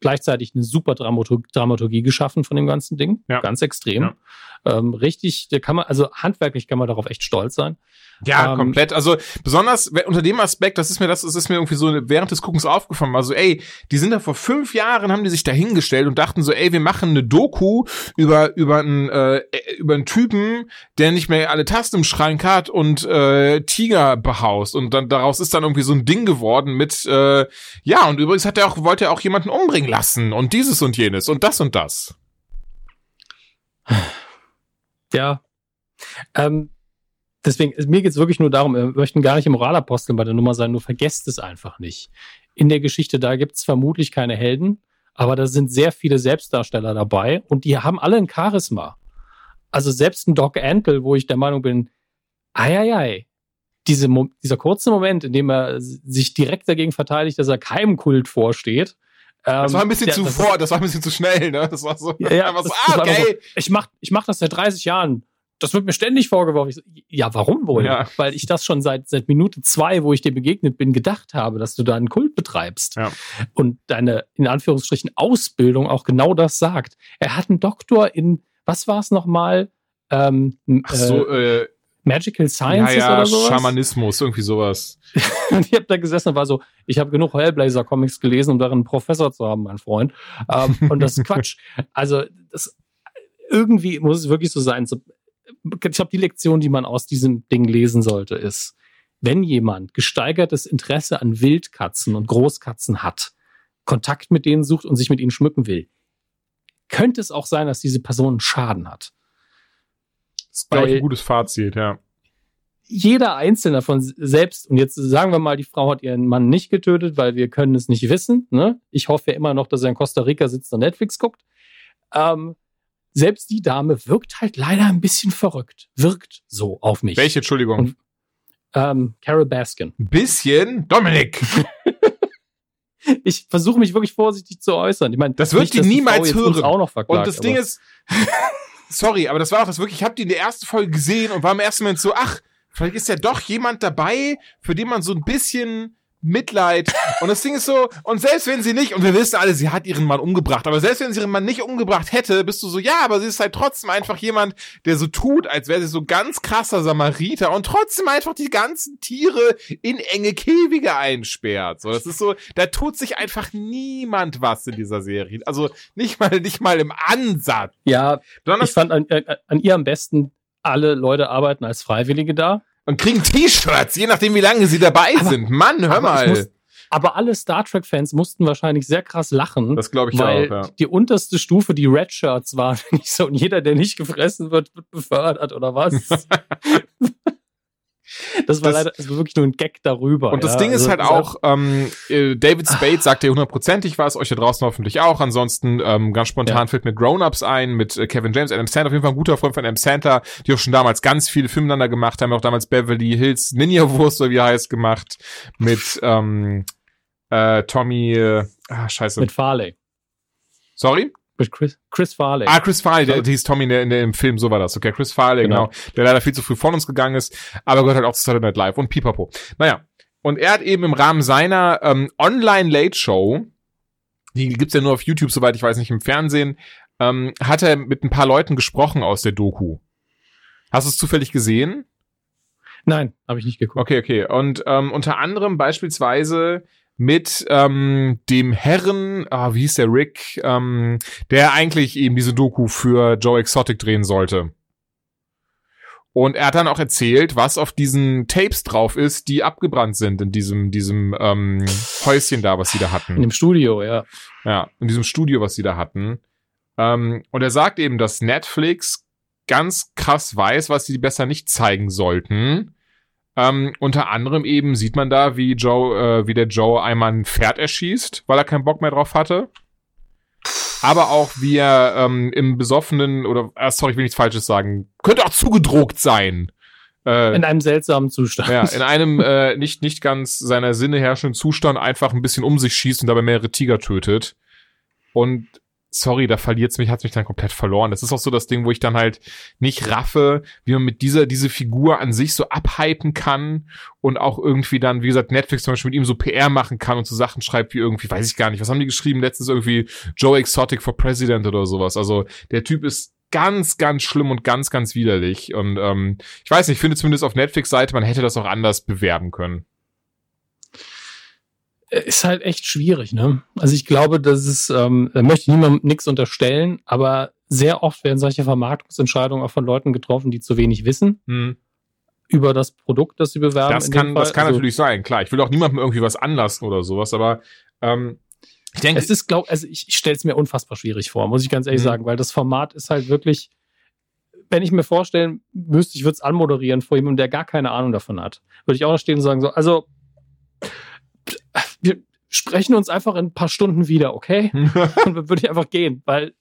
Gleichzeitig eine super Dramaturgie geschaffen von dem ganzen Ding. Ja. Ganz extrem. Ja. Ähm, richtig, da kann man, also handwerklich kann man darauf echt stolz sein. Ja, ähm, komplett. Also besonders unter dem Aspekt, das ist mir das, das ist mir irgendwie so während des Guckens aufgefallen. Also ey, die sind da vor fünf Jahren haben die sich da hingestellt und dachten so, ey, wir machen eine Doku über über einen äh, über einen Typen, der nicht mehr alle Tasten im Schrank hat und äh, Tiger behaust und dann daraus ist dann irgendwie so ein Ding geworden mit äh, ja und übrigens hat er auch wollte er auch jemanden umbringen lassen und dieses und jenes und das und das. Ja. Ähm, deswegen, mir geht's wirklich nur darum, wir möchten gar nicht im Moralapostel bei der Nummer sein, nur vergesst es einfach nicht. In der Geschichte, da gibt's vermutlich keine Helden, aber da sind sehr viele Selbstdarsteller dabei und die haben alle ein Charisma. Also selbst ein Doc Antle, wo ich der Meinung bin, ei, ei, ei, diese, dieser kurze Moment, in dem er sich direkt dagegen verteidigt, dass er keinem Kult vorsteht, das war ein bisschen der, zu vor, das war ein bisschen zu schnell, ne? Das war so, ja, ja, das, so ah, okay. So, ich mach, ich mach das seit 30 Jahren. Das wird mir ständig vorgeworfen. So, ja, warum wohl? Ja. Weil ich das schon seit, seit Minute zwei, wo ich dir begegnet bin, gedacht habe, dass du da einen Kult betreibst. Ja. Und deine, in Anführungsstrichen, Ausbildung auch genau das sagt. Er hat einen Doktor in, was war es nochmal? Ähm, Ach so, äh, äh Magical Sciences ja, ja, oder sowas? Schamanismus, irgendwie sowas. und ich habe da gesessen und war so, ich habe genug Hellblazer-Comics gelesen, um darin einen Professor zu haben, mein Freund. Ähm, und das ist Quatsch. Also das, irgendwie muss es wirklich so sein. So, ich glaube, die Lektion, die man aus diesem Ding lesen sollte, ist, wenn jemand gesteigertes Interesse an Wildkatzen und Großkatzen hat, Kontakt mit denen sucht und sich mit ihnen schmücken will, könnte es auch sein, dass diese Person Schaden hat. Das ist, glaube ich, ein gutes Fazit, ja. Jeder Einzelne davon selbst, und jetzt sagen wir mal, die Frau hat ihren Mann nicht getötet, weil wir können es nicht wissen. Ne? Ich hoffe ja immer noch, dass er in Costa Rica sitzt und Netflix guckt. Ähm, selbst die Dame wirkt halt leider ein bisschen verrückt. Wirkt so auf mich. Welche, Entschuldigung? Und, ähm, Carol Baskin. Ein bisschen? Dominik! ich versuche mich wirklich vorsichtig zu äußern. Ich meine, das wird die niemals hören. Auch noch verklagt, und das Ding ist, sorry, aber das war auch das wirklich, ich habe die in der ersten Folge gesehen und war im ersten Moment so, ach, vielleicht ist ja doch jemand dabei, für den man so ein bisschen Mitleid. Und das Ding ist so, und selbst wenn sie nicht, und wir wissen alle, sie hat ihren Mann umgebracht, aber selbst wenn sie ihren Mann nicht umgebracht hätte, bist du so, ja, aber sie ist halt trotzdem einfach jemand, der so tut, als wäre sie so ganz krasser Samariter und trotzdem einfach die ganzen Tiere in enge Käfige einsperrt. So, das ist so, da tut sich einfach niemand was in dieser Serie. Also nicht mal, nicht mal im Ansatz. Ja, Besonders ich fand an, äh, an ihr am besten, alle Leute arbeiten als Freiwillige da und kriegen T-Shirts, je nachdem, wie lange sie dabei aber, sind. Mann, hör mal. Muss, aber alle Star Trek-Fans mussten wahrscheinlich sehr krass lachen. Das glaube ich weil auch, ja. Die unterste Stufe, die Red Shirts war nicht so, und jeder, der nicht gefressen wird, wird befördert oder was. Das war das, leider das war wirklich nur ein Gag darüber. Und das Ding also, ist halt auch, ähm, äh, David Spade sagt ja hundertprozentig was, euch da draußen hoffentlich auch. Ansonsten ähm, ganz spontan ja. fällt mir Grown-Ups ein mit äh, Kevin James, Adam Sandler, auf jeden Fall ein guter Freund von Adam Sandler, die auch schon damals ganz viele Filme miteinander gemacht haben, auch damals Beverly Hills Ninja Wurst, oder wie er heißt, gemacht mit ähm, äh, Tommy, äh, ah, scheiße. Mit Farley. Sorry? Chris, Chris Farley. Ah, Chris Farley, der, der hieß Tommy in der, in der, im Film, so war das. Okay, Chris Farley, genau. genau. Der leider viel zu früh von uns gegangen ist, aber gehört halt auch zu Saturday Night Live und Pipapo. Naja. Und er hat eben im Rahmen seiner ähm, Online-Late-Show, die gibt's ja nur auf YouTube, soweit ich weiß, nicht im Fernsehen, ähm, hat er mit ein paar Leuten gesprochen aus der Doku. Hast du es zufällig gesehen? Nein, habe ich nicht geguckt. Okay, okay. Und ähm, unter anderem beispielsweise mit ähm, dem Herren, ah, wie hieß der Rick, ähm, der eigentlich eben diese Doku für Joe Exotic drehen sollte. Und er hat dann auch erzählt, was auf diesen Tapes drauf ist, die abgebrannt sind in diesem, diesem ähm, Häuschen da, was sie da hatten. In dem Studio, ja. Ja, in diesem Studio, was sie da hatten. Ähm, und er sagt eben, dass Netflix ganz krass weiß, was sie besser nicht zeigen sollten. Ähm, unter anderem eben sieht man da, wie Joe, äh, wie der Joe einmal ein Pferd erschießt, weil er keinen Bock mehr drauf hatte. Aber auch wie er ähm, im besoffenen oder äh, sorry, ich will nichts Falsches sagen, könnte auch zugedruckt sein. Äh, in einem seltsamen Zustand. Ja, in einem äh, nicht nicht ganz seiner Sinne herrschenden Zustand einfach ein bisschen um sich schießt und dabei mehrere Tiger tötet. Und sorry, da verliert's mich, hat's mich dann komplett verloren. Das ist auch so das Ding, wo ich dann halt nicht raffe, wie man mit dieser, diese Figur an sich so abhypen kann und auch irgendwie dann, wie gesagt, Netflix zum Beispiel mit ihm so PR machen kann und so Sachen schreibt wie irgendwie, weiß ich gar nicht, was haben die geschrieben letztens irgendwie Joe Exotic for President oder sowas. Also der Typ ist ganz, ganz schlimm und ganz, ganz widerlich. Und ähm, ich weiß nicht, ich finde zumindest auf Netflix-Seite, man hätte das auch anders bewerben können. Ist halt echt schwierig, ne? Also ich glaube, das ist, ähm, da möchte niemandem nichts unterstellen, aber sehr oft werden solche Vermarktungsentscheidungen auch von Leuten getroffen, die zu wenig wissen. Hm. Über das Produkt, das sie bewerben. Das kann, das kann also, natürlich sein, klar. Ich will auch niemandem irgendwie was anlassen oder sowas, aber ähm, ich denke. Es ist, glaub, also ich, ich stelle es mir unfassbar schwierig vor, muss ich ganz ehrlich mhm. sagen, weil das Format ist halt wirklich wenn ich mir vorstellen müsste, ich würde es anmoderieren vor jemandem, der gar keine Ahnung davon hat, würde ich auch noch stehen und sagen so, also wir sprechen uns einfach in ein paar Stunden wieder, okay? und dann würde ich einfach gehen, weil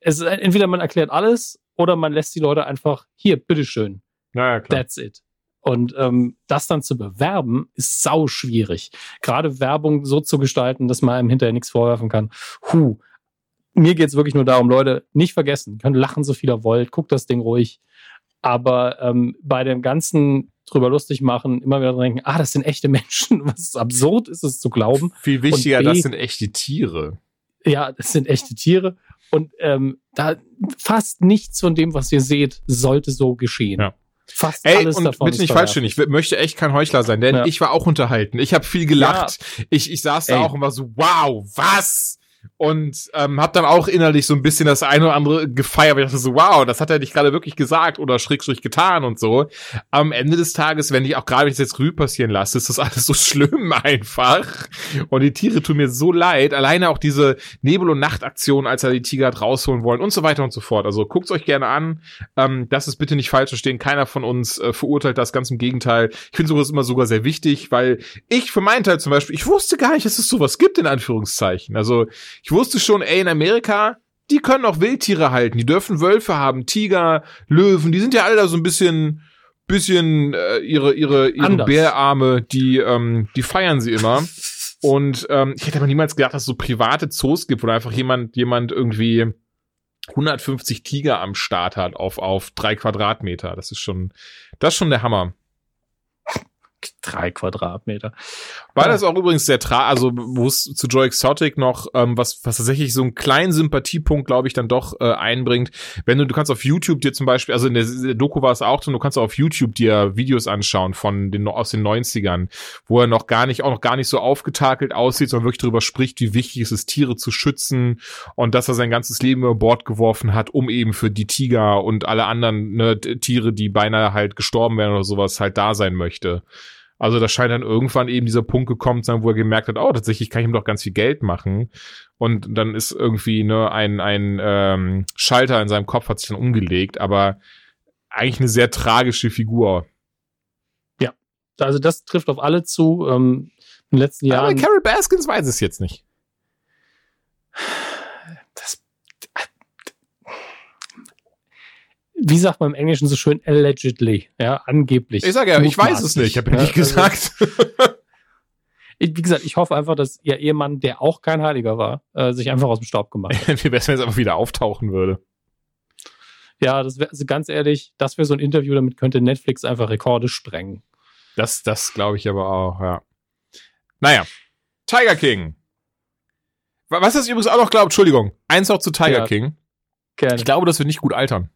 es ist entweder man erklärt alles oder man lässt die Leute einfach hier, bitteschön. Naja, klar. That's it. Und ähm, das dann zu bewerben, ist sau schwierig. Gerade Werbung so zu gestalten, dass man einem hinterher nichts vorwerfen kann. Huh. Mir geht's wirklich nur darum, Leute, nicht vergessen, könnt lachen, so viel ihr wollt, guckt das Ding ruhig. Aber ähm, bei dem ganzen drüber lustig machen, immer wieder denken, ah, das sind echte Menschen. Was absurd ist es zu glauben. Viel wichtiger, B- das sind echte Tiere. Ja, das sind echte Tiere. Und ähm, da fast nichts von dem, was ihr seht, sollte so geschehen. Ja. Fast Ey, alles und davon bitte nicht falsch verstehen, ich möchte echt kein Heuchler sein, denn Ja. ich war auch unterhalten. Ich habe viel gelacht. Ich, ich saß da Ey. auch und war so, wow, was? Und ähm, habe dann auch innerlich so ein bisschen das eine oder andere gefeiert, weil ich dachte so, wow, das hat er nicht gerade wirklich gesagt oder schrägstrich getan und so. Am Ende des Tages, wenn ich auch gerade, jetzt Revue passieren lasse, ist das alles so schlimm einfach. Und die Tiere tun mir so leid. Alleine auch diese Nebel- und Nachtaktion, als er die Tiger hat rausholen wollen und so weiter und so fort. Also guckt's euch gerne an. Ähm, das ist bitte nicht falsch verstehen. Keiner von uns äh, verurteilt das, ganz im Gegenteil. Ich finde sowas immer sogar sehr wichtig, weil ich für meinen Teil zum Beispiel, ich wusste gar nicht, dass es sowas gibt, in Anführungszeichen. Also ich wusste schon, ey, in Amerika, die können auch Wildtiere halten. Die dürfen Wölfe haben, Tiger, Löwen, die sind ja alle da so ein bisschen bisschen äh, ihre ihre ihre Anders. Bärarme, die ähm, die feiern sie immer. Und ähm, ich hätte aber niemals gedacht, dass es so private Zoos gibt, wo einfach jemand jemand irgendwie 150 Tiger am Start hat auf auf drei Quadratmeter. Das ist schon das ist schon der Hammer. Drei Quadratmeter. War Ja. das auch übrigens sehr tra, also wo es zu Joe Exotic noch, ähm, was, was tatsächlich so einen kleinen Sympathiepunkt, glaube ich, dann doch äh, einbringt. Wenn du, du kannst auf YouTube dir zum Beispiel, also in der, der Doku war es auch drin, du kannst auf YouTube dir Videos anschauen von den aus den 90ern, wo er noch gar nicht, auch noch gar nicht so aufgetakelt aussieht, sondern wirklich darüber spricht, wie wichtig es ist, Tiere zu schützen und dass er sein ganzes Leben über Bord geworfen hat, um eben für die Tiger und alle anderen ne, Tiere, die beinahe halt gestorben wären oder sowas, halt da sein möchte. Also da scheint dann irgendwann eben dieser Punkt gekommen zu sein, wo er gemerkt hat, oh, tatsächlich kann ich ihm doch ganz viel Geld machen. Und dann ist irgendwie ne, ein, ein ähm, Schalter in seinem Kopf hat sich dann umgelegt, aber eigentlich eine sehr tragische Figur. Also das trifft auf alle zu. Ähm, in den letzten Aber Jahren. Carol Baskins weiß es jetzt nicht. Wie sagt man im Englischen so schön, allegedly, ja, angeblich. Ich sage ja, ich weiß es nicht, ich habe ja nicht gesagt. Ich, wie gesagt, ich hoffe einfach, dass ihr Ehemann, der auch kein Heiliger war, äh, sich einfach aus dem Staub gemacht hat. Wie besser, wenn es einfach wieder auftauchen würde. ja, das wäre, also ganz ehrlich, das wäre so ein Interview, damit könnte Netflix einfach Rekorde sprengen. Das, das glaube ich aber auch, ja. Naja, Tiger King. Wa- Was das übrigens auch noch glaubt, Entschuldigung, eins noch zu Tiger Ja. King. Gerne. Ich glaube, das wird nicht gut altern.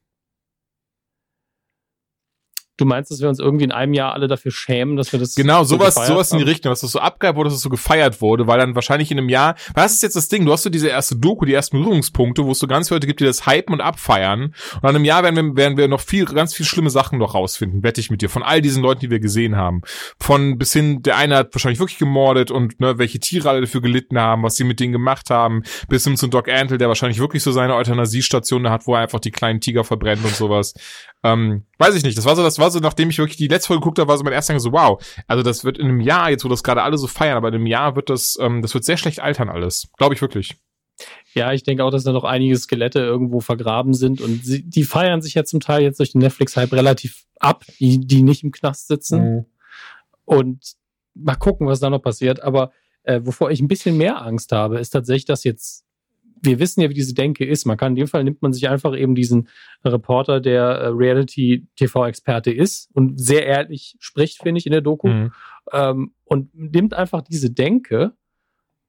Du meinst, dass wir uns irgendwie in einem Jahr alle dafür schämen, dass wir das Genau, so sowas, sowas in die? Richtung, dass das so abgab wurde, dass das so gefeiert wurde, weil dann wahrscheinlich in einem Jahr, was ist jetzt das Ding? Du hast so diese erste Doku, die ersten Berührungspunkte, wo es so ganz viele Leute gibt, die das hypen und abfeiern. Und dann im Jahr werden wir, werden wir noch viel, ganz viel schlimme Sachen noch rausfinden, wette ich mit dir, von all diesen Leuten, die wir gesehen haben. Von bis hin, der eine hat wahrscheinlich wirklich gemordet und ne, welche Tiere alle dafür gelitten haben, was sie mit denen gemacht haben, bis hin zum Doc Antle, der wahrscheinlich wirklich so seine Euthanasiestation hat, wo er einfach die kleinen Tiger verbrennt und sowas. Ähm, weiß ich nicht. Das war so, das war so, nachdem ich wirklich die letzte Folge geguckt habe, war so mein erster Gedanke so, wow. Also das wird in einem Jahr, jetzt wo das gerade alle so feiern, aber in einem Jahr wird das, ähm, das wird sehr schlecht altern alles. Glaube ich wirklich. Ja, ich denke auch, dass da noch einige Skelette irgendwo vergraben sind und sie, die feiern sich ja zum Teil jetzt durch den Netflix-Hype relativ ab, die, die nicht im Knast sitzen. Und mal gucken, was da noch passiert. Aber äh, wovor ich ein bisschen mehr Angst habe, ist tatsächlich, dass jetzt, wir wissen ja, wie diese Denke ist. Man kann in dem Fall nimmt man sich einfach eben diesen Reporter, der äh, Reality-TV-Experte ist und sehr ehrlich spricht, finde ich, in der Doku. Mhm. Ähm, und nimmt einfach diese Denke,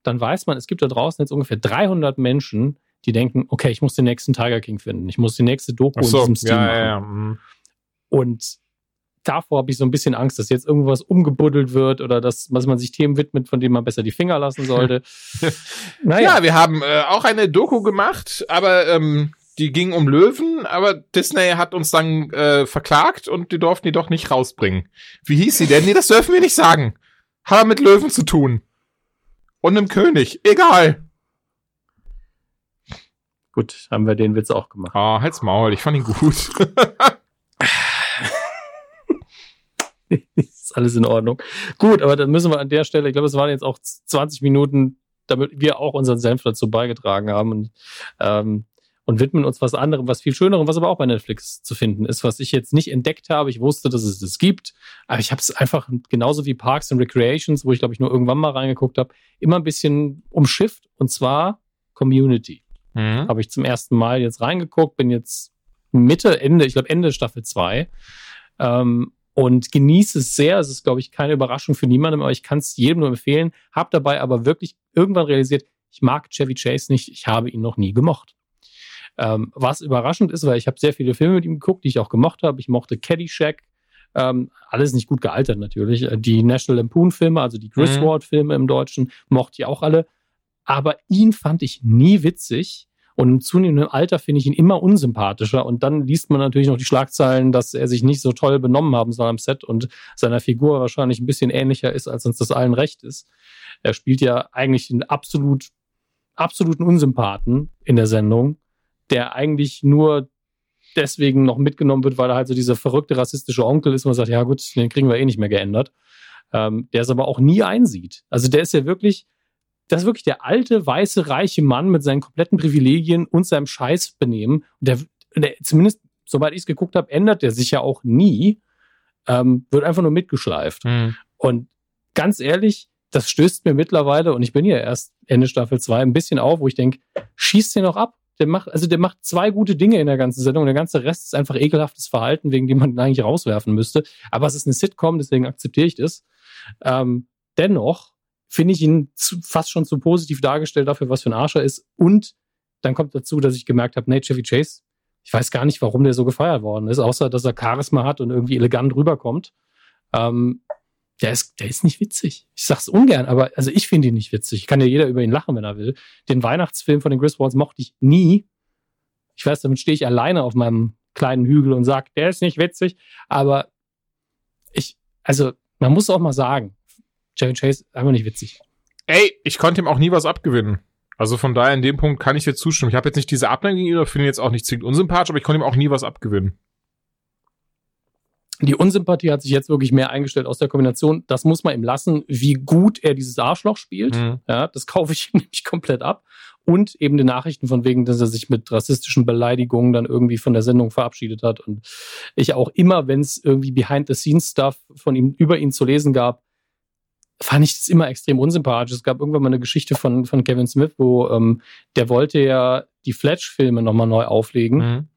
dann weiß man, es gibt da draußen jetzt ungefähr 300 Menschen, die denken, okay, ich muss den nächsten Tiger King finden. Ich muss die nächste Doku so, in diesem Stil ja, machen. ja, ja. mhm. Und davor habe ich so ein bisschen Angst, dass jetzt irgendwas umgebuddelt wird oder dass, dass man sich Themen widmet, von denen man besser die Finger lassen sollte. naja, Ja, wir haben äh, auch eine Doku gemacht, aber ähm, die ging um Löwen, aber Disney hat uns dann äh, verklagt und die durften die doch nicht rausbringen. Wie hieß sie denn? Nee, das dürfen wir nicht sagen. Hat aber mit Löwen zu tun. Und einem König. Egal. Gut, haben wir den Witz auch gemacht. Ah, halt's Maul, ich fand ihn gut. ist alles in Ordnung. Gut, aber dann müssen wir an der Stelle, ich glaube, es waren jetzt auch 20 Minuten, damit wir auch unseren Senf dazu beigetragen haben und, ähm, und widmen uns was anderem, was viel schönerem, was aber auch bei Netflix zu finden ist, was ich jetzt nicht entdeckt habe. Ich wusste, dass es das gibt, aber ich habe es einfach genauso wie Parks and Recreations, wo ich glaube ich nur irgendwann mal reingeguckt habe, immer ein bisschen umschifft und zwar Community. Mhm. Habe ich zum ersten Mal jetzt reingeguckt, bin jetzt Mitte, Ende, ich glaube Ende Staffel 2. Ähm, und genieße es sehr. Es ist, glaube ich, keine Überraschung für niemanden, aber ich kann es jedem nur empfehlen. Hab dabei aber wirklich irgendwann realisiert, ich mag Chevy Chase nicht, ich habe ihn noch nie gemocht. Ähm, was überraschend ist, weil ich habe sehr viele Filme mit ihm geguckt, die ich auch gemocht habe. Ich mochte Caddyshack, ähm, alles nicht gut gealtert natürlich. Äh, Die National Lampoon-Filme, also die Griswold-Filme im Deutschen, mochte ich auch alle. Aber ihn fand ich nie witzig. Und im zunehmenden Alter finde ich ihn immer unsympathischer. Und dann liest man natürlich noch die Schlagzeilen, dass er sich nicht so toll benommen haben soll am Set und seiner Figur wahrscheinlich ein bisschen ähnlicher ist, als uns das allen recht ist. Er spielt ja eigentlich einen absolut, absoluten Unsympathen in der Sendung, der eigentlich nur deswegen noch mitgenommen wird, weil er halt so dieser verrückte rassistische Onkel ist, wo man sagt, ja gut, den kriegen wir eh nicht mehr geändert. Ähm, der es aber auch nie einsieht. Also der ist ja wirklich, das ist wirklich der alte, weiße, reiche Mann mit seinen kompletten Privilegien und seinem Scheißbenehmen. Und der, der zumindest, soweit ich es geguckt habe, ändert der sich ja auch nie. Ähm, wird einfach nur mitgeschleift. Mhm. Und ganz ehrlich, das stößt mir mittlerweile, und ich bin ja erst Ende Staffel 2, ein bisschen auf, wo ich denke, schießt den noch ab. Der macht, also der macht zwei gute Dinge in der ganzen Sendung. Und der ganze Rest ist einfach ekelhaftes Verhalten, wegen dem man ihn eigentlich rauswerfen müsste. Aber es ist eine Sitcom, deswegen akzeptiere ich das. Ähm, dennoch finde ich ihn zu, fast schon zu positiv dargestellt dafür, was für ein Arsch er ist. Und dann kommt dazu, dass ich gemerkt habe, nee, Chevy Chase, ich weiß gar nicht, warum der so gefeiert worden ist, außer dass er Charisma hat und irgendwie elegant rüberkommt. Ähm, der ist, der ist nicht witzig. Ich sag's ungern, aber also ich finde ihn nicht witzig. Kann ja jeder über ihn lachen, wenn er will. Den Weihnachtsfilm von den Griswolds mochte ich nie. Ich weiß, damit stehe ich alleine auf meinem kleinen Hügel und sag, der ist nicht witzig. Aber ich, also man muss auch mal sagen, Chevy Chase einfach nicht witzig. Ey, ich konnte ihm auch nie was abgewinnen. Also von daher in dem Punkt kann ich dir zustimmen. Ich habe jetzt nicht diese Abneigung gegenüber, finde ihn jetzt auch nicht zwingend unsympathisch, aber ich konnte ihm auch nie was abgewinnen. Die Unsympathie hat sich jetzt wirklich mehr eingestellt aus der Kombination. Das muss man ihm lassen, wie gut er dieses Arschloch spielt. Mhm. Ja, das kaufe ich ihm nämlich komplett ab. Und eben die Nachrichten von wegen, dass er sich mit rassistischen Beleidigungen dann irgendwie von der Sendung verabschiedet hat. Und ich auch immer, wenn es irgendwie Behind-the-Scenes-Stuff von ihm über ihn zu lesen gab, fand ich das immer extrem unsympathisch. Es gab irgendwann mal eine Geschichte von, von Kevin Smith, wo ähm, der wollte ja die Fletch-Filme nochmal neu auflegen Mhm.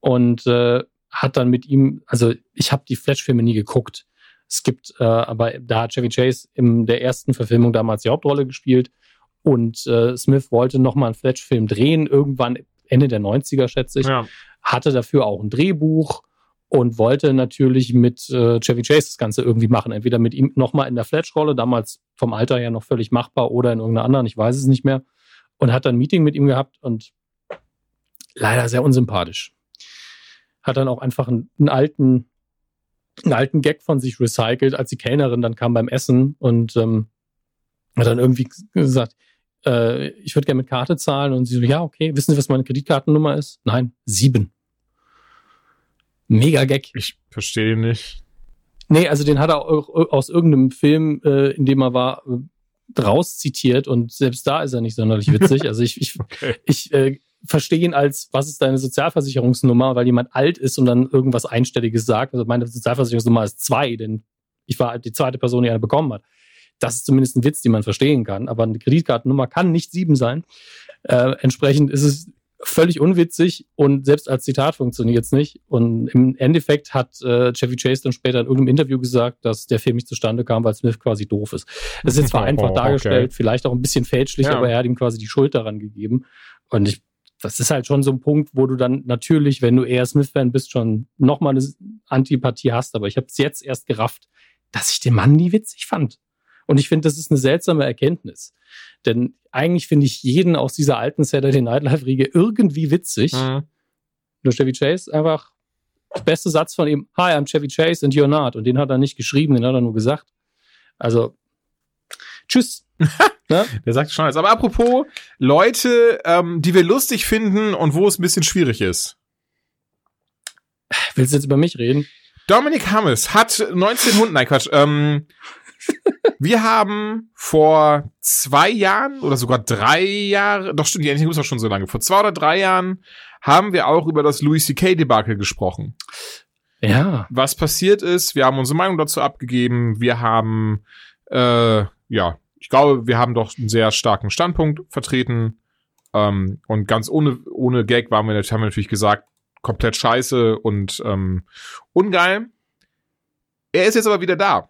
und äh, hat dann mit ihm, also ich habe die Fletch-Filme nie geguckt. Es gibt, äh, aber da hat Chevy Chase in der ersten Verfilmung damals die Hauptrolle gespielt und äh, Smith wollte nochmal einen Fletch-Film drehen, irgendwann Ende der 90er, schätze ich Ja. hatte dafür auch ein Drehbuch und wollte natürlich mit äh, Chevy Chase das Ganze irgendwie machen. Entweder mit ihm nochmal in der Fletch-Rolle, damals vom Alter her noch völlig machbar, oder in irgendeiner anderen, ich weiß es nicht mehr. Und hat dann ein Meeting mit ihm gehabt und leider sehr unsympathisch. Hat dann auch einfach einen, einen alten, einen alten Gag von sich recycelt, als die Kellnerin dann kam beim Essen und ähm, hat dann irgendwie gesagt, äh, ich würde gerne mit Karte zahlen. Und sie so, ja, okay, wissen Sie, was meine Kreditkartennummer ist? Nein, sieben. Mega Gag. Ich verstehe ihn nicht. Nee, also den hat er auch aus irgendeinem Film, äh, in dem er war, äh, raus zitiert und selbst da ist er nicht sonderlich witzig. Also ich, ich, Okay. ich äh, verstehe ihn als, was ist deine Sozialversicherungsnummer, weil jemand alt ist und dann irgendwas Einstelliges sagt. Also meine Sozialversicherungsnummer ist zwei, denn ich war die zweite Person, die eine bekommen hat. Das ist zumindest ein Witz, den man verstehen kann. Aber eine Kreditkartennummer kann nicht sieben sein. Äh, entsprechend ist es völlig unwitzig und selbst als Zitat funktioniert es nicht. Und im Endeffekt hat äh, Chevy Chase dann später in irgendeinem Interview gesagt, dass der Film nicht zustande kam, weil Smith quasi doof ist. Das ist jetzt zwar einfach Oh, dargestellt, okay. vielleicht auch ein bisschen fälschlich, Ja. aber er hat ihm quasi die Schuld daran gegeben. Und ich, das ist halt schon so ein Punkt, wo du dann natürlich, wenn du eher Smith-Fan bist, schon nochmal eine Antipathie hast. Aber ich habe es jetzt erst gerafft, dass ich den Mann nie witzig fand. Und ich finde, das ist eine seltsame Erkenntnis. Denn eigentlich finde ich jeden aus dieser alten Saturday Night Live-Riege irgendwie witzig. Mhm. Nur Chevy Chase einfach, der beste Satz von ihm, Hi, I'm Chevy Chase and you're not. Und den hat er nicht geschrieben, den hat er nur gesagt. Also, tschüss. ne? Der sagt schon alles. Aber apropos Leute, ähm, die wir lustig finden und wo es ein bisschen schwierig ist. Willst du jetzt über mich reden? Dominik Hammes hat 1900, nein Quatsch, ähm, wir haben vor zwei Jahren oder sogar drei Jahre, doch stimmt, die Endlich ist auch schon so lange, vor zwei oder drei Jahren haben wir auch über das Louis C.K. Debakel gesprochen. Ja. Was passiert ist, wir haben unsere Meinung dazu abgegeben, wir haben, äh, ja, ich glaube, wir haben doch einen sehr starken Standpunkt vertreten. Ähm, und ganz ohne, ohne Gag waren wir, haben wir natürlich gesagt, komplett scheiße und ähm, ungeil. Er ist jetzt aber wieder da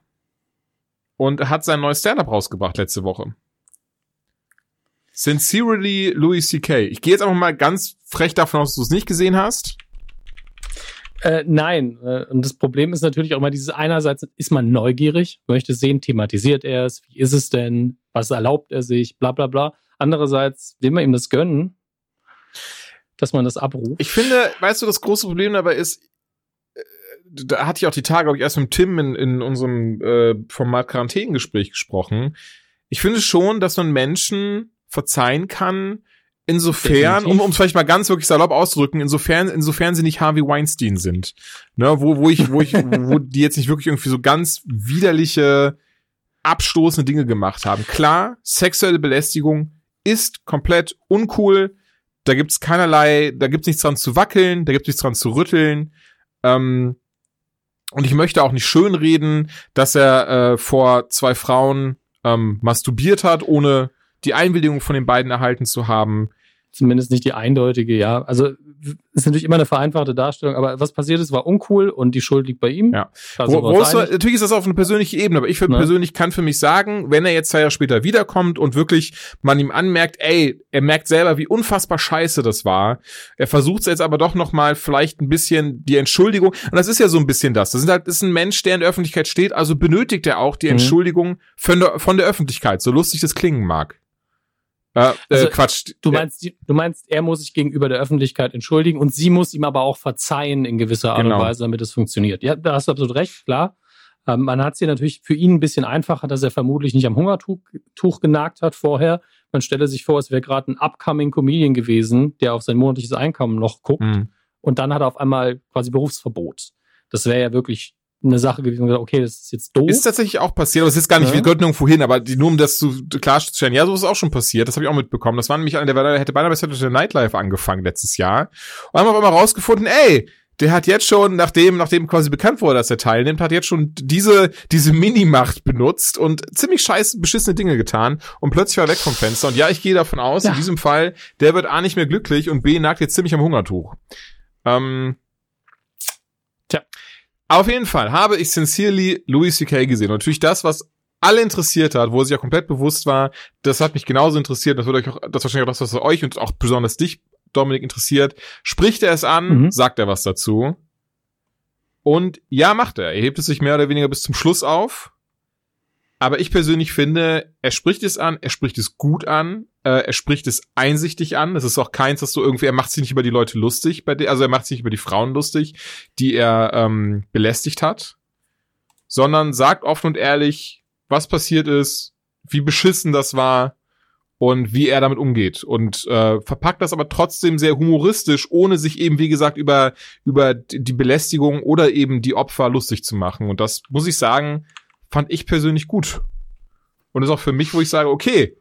und hat sein neues Stand-up rausgebracht letzte Woche. Sincerely Louis C.K. Ich gehe jetzt einfach mal ganz frech davon aus, dass du es nicht gesehen hast. Äh, nein, äh, und das Problem ist natürlich auch mal dieses einerseits ist man neugierig, möchte sehen, thematisiert er es, wie ist es denn, was erlaubt er sich, bla bla bla. Andererseits will man ihm das gönnen, dass man das abruft. Ich finde, weißt du, das große Problem dabei ist, da hatte ich auch die Tage, glaube ich, erst mit Tim in, in unserem äh, Format Quarantänengespräch gesprochen. Ich finde schon, dass man Menschen verzeihen kann, insofern, um um es vielleicht mal ganz wirklich salopp auszudrücken, insofern, insofern sie nicht Harvey Weinstein sind. Ne, wo, wo ich, wo ich, wo die jetzt nicht wirklich irgendwie so ganz widerliche, abstoßende Dinge gemacht haben. Klar, sexuelle Belästigung ist komplett uncool. Da gibt's keinerlei, da gibt's nichts dran zu wackeln, da gibt's nichts dran zu rütteln. Ähm, und ich möchte auch nicht schönreden, dass er äh, vor zwei Frauen ähm, masturbiert hat, ohne die Einwilligung von den beiden erhalten zu haben. Zumindest nicht die eindeutige, ja. Also ist natürlich immer eine vereinfachte Darstellung, aber was passiert ist, war uncool und die Schuld liegt bei ihm. Ja. Wo, wo ist, natürlich ist das auf eine persönliche Ebene, aber ich für, ne? persönlich kann für mich sagen, wenn er jetzt zwei Jahre später wiederkommt und wirklich man ihm anmerkt, ey, er merkt selber, wie unfassbar scheiße das war. Er versucht es jetzt aber doch noch mal vielleicht ein bisschen die Entschuldigung. Und das ist ja so ein bisschen das. Das ist halt, das ist ein Mensch, der in der Öffentlichkeit steht, also benötigt er auch die mhm. Entschuldigung von der, von der Öffentlichkeit, so lustig das klingen mag. Äh, also, Quatsch. Du meinst, du meinst, er muss sich gegenüber der Öffentlichkeit entschuldigen und sie muss ihm aber auch verzeihen in gewisser Art genau. und Weise, damit es funktioniert. Ja, da hast du absolut recht, klar. Ähm, man hat sie natürlich für ihn ein bisschen einfacher, dass er vermutlich nicht am Hungertuch Tuch genagt hat vorher. Man stelle sich vor, es wäre gerade ein upcoming Comedian gewesen, der auf sein monatliches Einkommen noch guckt. Mhm. Und dann hat er auf einmal quasi Berufsverbot. Das wäre ja wirklich eine Sache gewesen und gesagt, okay, das ist jetzt doof. Ist tatsächlich auch passiert, aber es ist gar nicht, ja. wir gehört nirgendwo hin, aber die, nur um das zu klarzustellen, ja, so ist auch schon passiert, das habe ich auch mitbekommen. Das war nämlich einer, der hätte beinahe bei Saturday Nightlife angefangen letztes Jahr. Und haben auf einmal rausgefunden, ey, der hat jetzt schon, nachdem, nachdem quasi bekannt wurde, dass er teilnimmt, hat jetzt schon diese, diese Minimacht benutzt und ziemlich scheiß beschissene Dinge getan und plötzlich war er weg vom Fenster. Und ja, ich gehe davon aus, ja. in diesem Fall, der wird A nicht mehr glücklich und B nagt jetzt ziemlich am Hungertuch. Ähm. Auf jeden Fall habe ich Sincerely Louis C.K. gesehen. Und natürlich das, was alle interessiert hat, wo er sich ja komplett bewusst war, das hat mich genauso interessiert. Das wird euch auch, das wahrscheinlich auch das, was euch und auch besonders dich, Dominik, interessiert. Spricht er es an, mhm. sagt er was dazu. Und ja, macht er. Er hebt es sich mehr oder weniger bis zum Schluss auf. Aber ich persönlich finde, er spricht es an, er spricht es gut an, äh, er spricht es einsichtig an. Es ist auch keins, dass du irgendwie, er macht sich nicht über die Leute lustig, bei der, also er macht sich nicht über die Frauen lustig, die er ähm, belästigt hat, sondern sagt offen und ehrlich, was passiert ist, wie beschissen das war und wie er damit umgeht und äh, verpackt das aber trotzdem sehr humoristisch, ohne sich eben wie gesagt über über die Belästigung oder eben die Opfer lustig zu machen. Und das muss ich sagen, fand ich persönlich gut. Und ist auch für mich, wo ich sage, okay,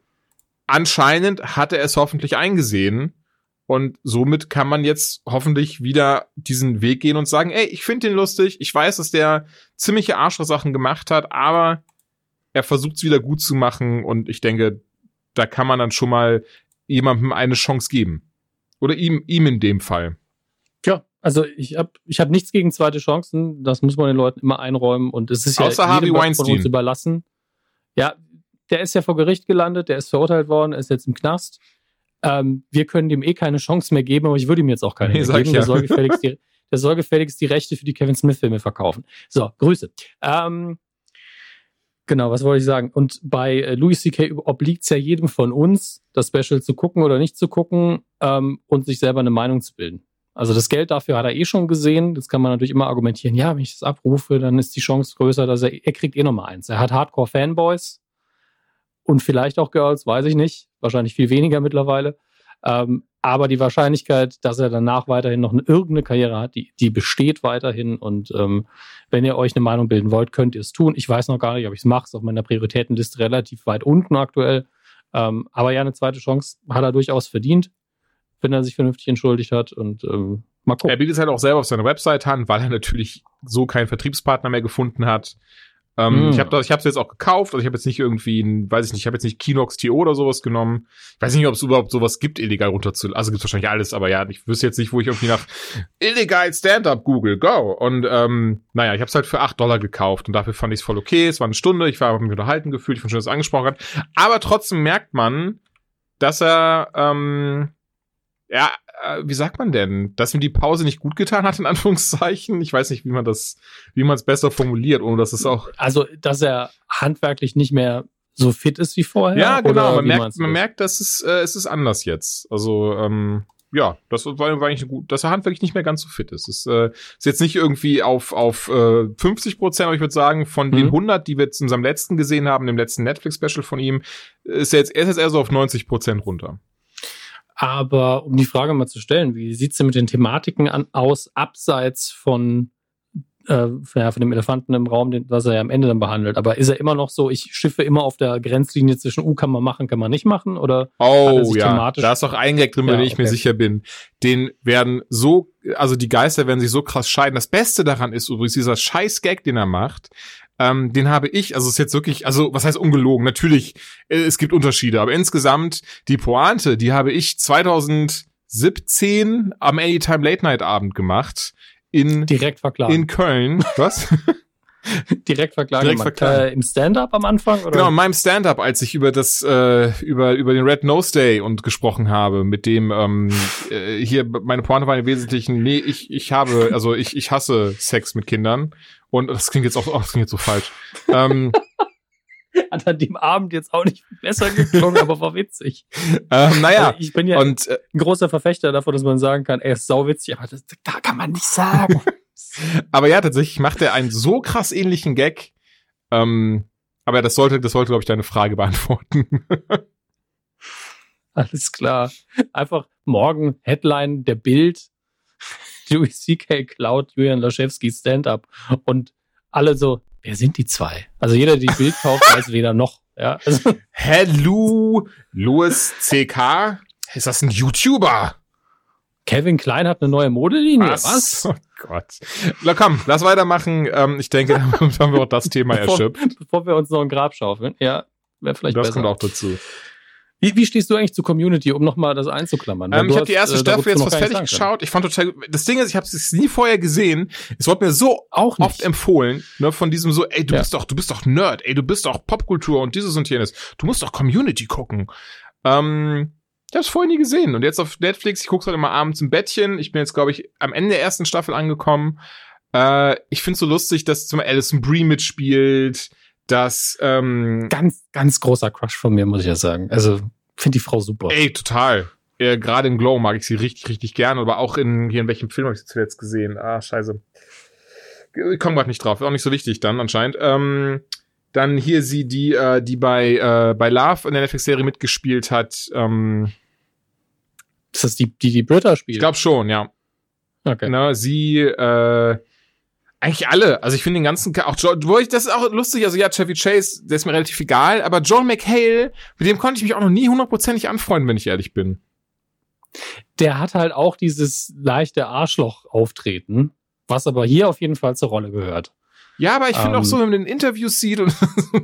anscheinend hat er es hoffentlich eingesehen. Und somit kann man jetzt hoffentlich wieder diesen Weg gehen und sagen, ey, ich finde den lustig. Ich weiß, dass der ziemliche Arschloch-Sachen gemacht hat, aber er versucht es wieder gut zu machen. Und ich denke, da kann man dann schon mal jemandem eine Chance geben. Oder ihm, ihm in dem Fall. Ja, also ich habe ich hab nichts gegen zweite Chancen. Das muss man den Leuten immer einräumen. Und es ist Außer ja Harvey Weinstein. von uns überlassen. Ja, der ist ja vor Gericht gelandet, der ist verurteilt worden, ist jetzt im Knast. Ähm, wir können dem eh keine Chance mehr geben, aber ich würde ihm jetzt auch keine nee, mehr geben. Ja. Der, soll gefälligst die, der soll gefälligst die Rechte für die Kevin Smith-Filme verkaufen. So, Grüße. Ähm, genau, was wollte ich sagen? Und bei äh, Louis C.K. obliegt es ja jedem von uns, das Special zu gucken oder nicht zu gucken ähm, und sich selber eine Meinung zu bilden. Also das Geld dafür hat er eh schon gesehen. Das kann man natürlich immer argumentieren. Ja, wenn ich das abrufe, dann ist die Chance größer, dass er, er kriegt eh noch mal eins. Er hat Hardcore-Fanboys, und vielleicht auch Girls, weiß ich nicht. Wahrscheinlich viel weniger mittlerweile. Ähm, aber die Wahrscheinlichkeit, dass er danach weiterhin noch eine, irgendeine Karriere hat, die, die besteht weiterhin. Und ähm, wenn ihr euch eine Meinung bilden wollt, könnt ihr es tun. Ich weiß noch gar nicht, ob ich es mache. Ist auf meiner Prioritätenliste relativ weit unten aktuell. Ähm, aber ja, eine zweite Chance hat er durchaus verdient, wenn er sich vernünftig entschuldigt hat. Und ähm, mal gucken. Er bietet es halt auch selber auf seiner Website an, weil er natürlich so keinen Vertriebspartner mehr gefunden hat. Ähm, mm. Ich habe ich habe es jetzt auch gekauft, also ich habe jetzt nicht irgendwie, ein, weiß ich nicht, ich habe jetzt nicht Kinox TO oder sowas genommen. Ich weiß nicht, ob es überhaupt sowas gibt, illegal runterzuladen. Also gibt wahrscheinlich alles, aber ja, ich wüsste jetzt nicht, wo ich irgendwie nach illegal Stand-up Google go. Und ähm, naja, ich habe es halt für acht Dollar gekauft und dafür fand ich es voll okay. Es war eine Stunde, ich war mich unterhalten gefühlt, ich fand schon, dass es angesprochen hat. Aber trotzdem merkt man, dass er ähm, ja, äh, wie sagt man denn, dass ihm die Pause nicht gut getan hat, in Anführungszeichen? Ich weiß nicht, wie man das, wie man es besser formuliert, ohne dass es auch. Also, dass er handwerklich nicht mehr so fit ist wie vorher? Ja, genau. Man merkt, man merkt, dass es, äh, es ist anders jetzt. Also, ähm, ja, das war, war eigentlich gut, dass er handwerklich nicht mehr ganz so fit ist. Es äh, ist jetzt nicht irgendwie auf, auf äh, 50 Prozent, aber ich würde sagen, von mhm. den 100, die wir jetzt in seinem letzten gesehen haben, dem letzten Netflix-Special von ihm, ist er jetzt, er ist jetzt eher so auf 90 Prozent runter. Aber um die Frage mal zu stellen, wie sieht's denn mit den Thematiken an, aus, abseits von, äh, ja, von dem Elefanten im Raum, den, was er ja am Ende dann behandelt? Aber ist er immer noch so, ich schiffe immer auf der Grenzlinie zwischen, uh, kann man machen, kann man nicht machen? Oder oh, ja, da ist auch ein Gag drin, ja, dem ich okay. mir sicher bin. Den werden so, also die Geister werden sich so krass scheiden. Das Beste daran ist übrigens dieser scheiß Gag, den er macht, ähm, den habe ich, also ist jetzt wirklich, also was heißt ungelogen? Natürlich, äh, es gibt Unterschiede, aber insgesamt die Pointe, die habe ich 2017 am Anytime Late Night Abend gemacht in direkt verklagt in Köln. Was? direkt verklagen. Direkt verklagen. Äh, Im Stand-up am Anfang? Oder? Genau, in meinem Stand-up, als ich über das, äh, über, über den Red Nose Day und gesprochen habe, mit dem, ähm, äh, hier, meine Pointe war im Wesentlichen, nee, ich, ich habe, also ich, ich hasse Sex mit Kindern. Und das klingt jetzt auch, oh, das klingt jetzt so falsch. ähm, Hat an dem Abend jetzt auch nicht besser geklungen, aber war witzig. Ähm, naja. Also ich bin ja und, äh, ein großer Verfechter davon, dass man sagen kann, er ist sauwitzig, aber das, da kann man nicht sagen. Aber ja, tatsächlich macht er einen so krass ähnlichen Gag. Ähm, aber das sollte, das sollte, glaube ich, deine Frage beantworten. Alles klar. Einfach morgen Headline der Bild. Louis C.K. Cloud, Julian Laschewski Stand-up. Und alle so, wer sind die zwei? Also jeder, der die Bild kauft, weiß weder noch. Ja, also. Hello, Louis C.K. Ist das ein YouTuber? Kevin Klein hat eine neue Modelinie. Was? Was? Oh Gott. Na komm, lass weitermachen. Ähm, ich denke, damit haben wir auch das Thema erschöpft. Bevor wir uns noch ein Grab schaufeln. Ja, wäre vielleicht das besser. Das kommt auch dazu. Wie, wie stehst du eigentlich zur Community, um nochmal das einzuklammern? Ähm, ich habe die erste äh, Staffel jetzt fast fertig geschaut. Ich fand total. Das Ding ist, ich habe es nie vorher gesehen. Es wurde mir so auch nicht. oft empfohlen, ne, von diesem so, ey, du ja. bist doch, du bist doch Nerd, ey, du bist doch Popkultur und dieses und jenes. Du musst doch Community gucken. Ähm, ich habe es vorher nie gesehen und jetzt auf Netflix. Ich gucke halt immer abends im Bettchen. Ich bin jetzt, glaube ich, am Ende der ersten Staffel angekommen. Äh, ich finde so lustig, dass zum Beispiel Alison Brie mitspielt dass ähm, ganz, ganz großer Crush von mir, muss ich ja sagen. Also finde die Frau super. Ey, total. Äh, Gerade in Glow mag ich sie richtig, richtig gern, aber auch in hier in welchem Film habe ich sie zuletzt gesehen? Ah, scheiße. Ich komme gerade nicht drauf, ist auch nicht so wichtig dann anscheinend. Ähm, dann hier sie, die, äh, die bei, äh, bei Love in der Netflix-Serie mitgespielt hat. Ähm, ist das die, die die Britta spielt? Ich glaube schon, ja. Okay. Na, sie, äh, eigentlich alle. Also ich finde den ganzen, auch John, wo ich, das ist auch lustig, also ja, Chevy Chase, der ist mir relativ egal, aber John McHale, mit dem konnte ich mich auch noch nie hundertprozentig anfreunden, wenn ich ehrlich bin. Der hat halt auch dieses leichte Arschloch-Auftreten, was aber hier auf jeden Fall zur Rolle gehört. Ja, aber ich finde ähm, auch so, wenn man den Interviews sieht und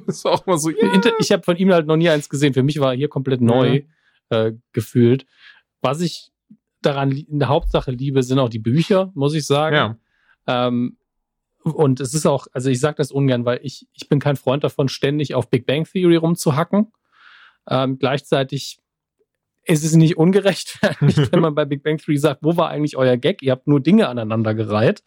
ist auch mal so, ja. Ich habe von ihm halt noch nie eins gesehen. Für mich war er hier komplett neu mhm. äh, gefühlt. Was ich daran in der Hauptsache liebe, sind auch die Bücher, muss ich sagen. Ja. Ähm, und es ist auch, also ich sage das ungern, weil ich, ich bin kein Freund davon, ständig auf Big Bang Theory rumzuhacken. Ähm, gleichzeitig ist es nicht ungerechtfertigt, wenn man bei Big Bang Theory sagt, wo war eigentlich euer Gag? Ihr habt nur Dinge aneinandergereiht.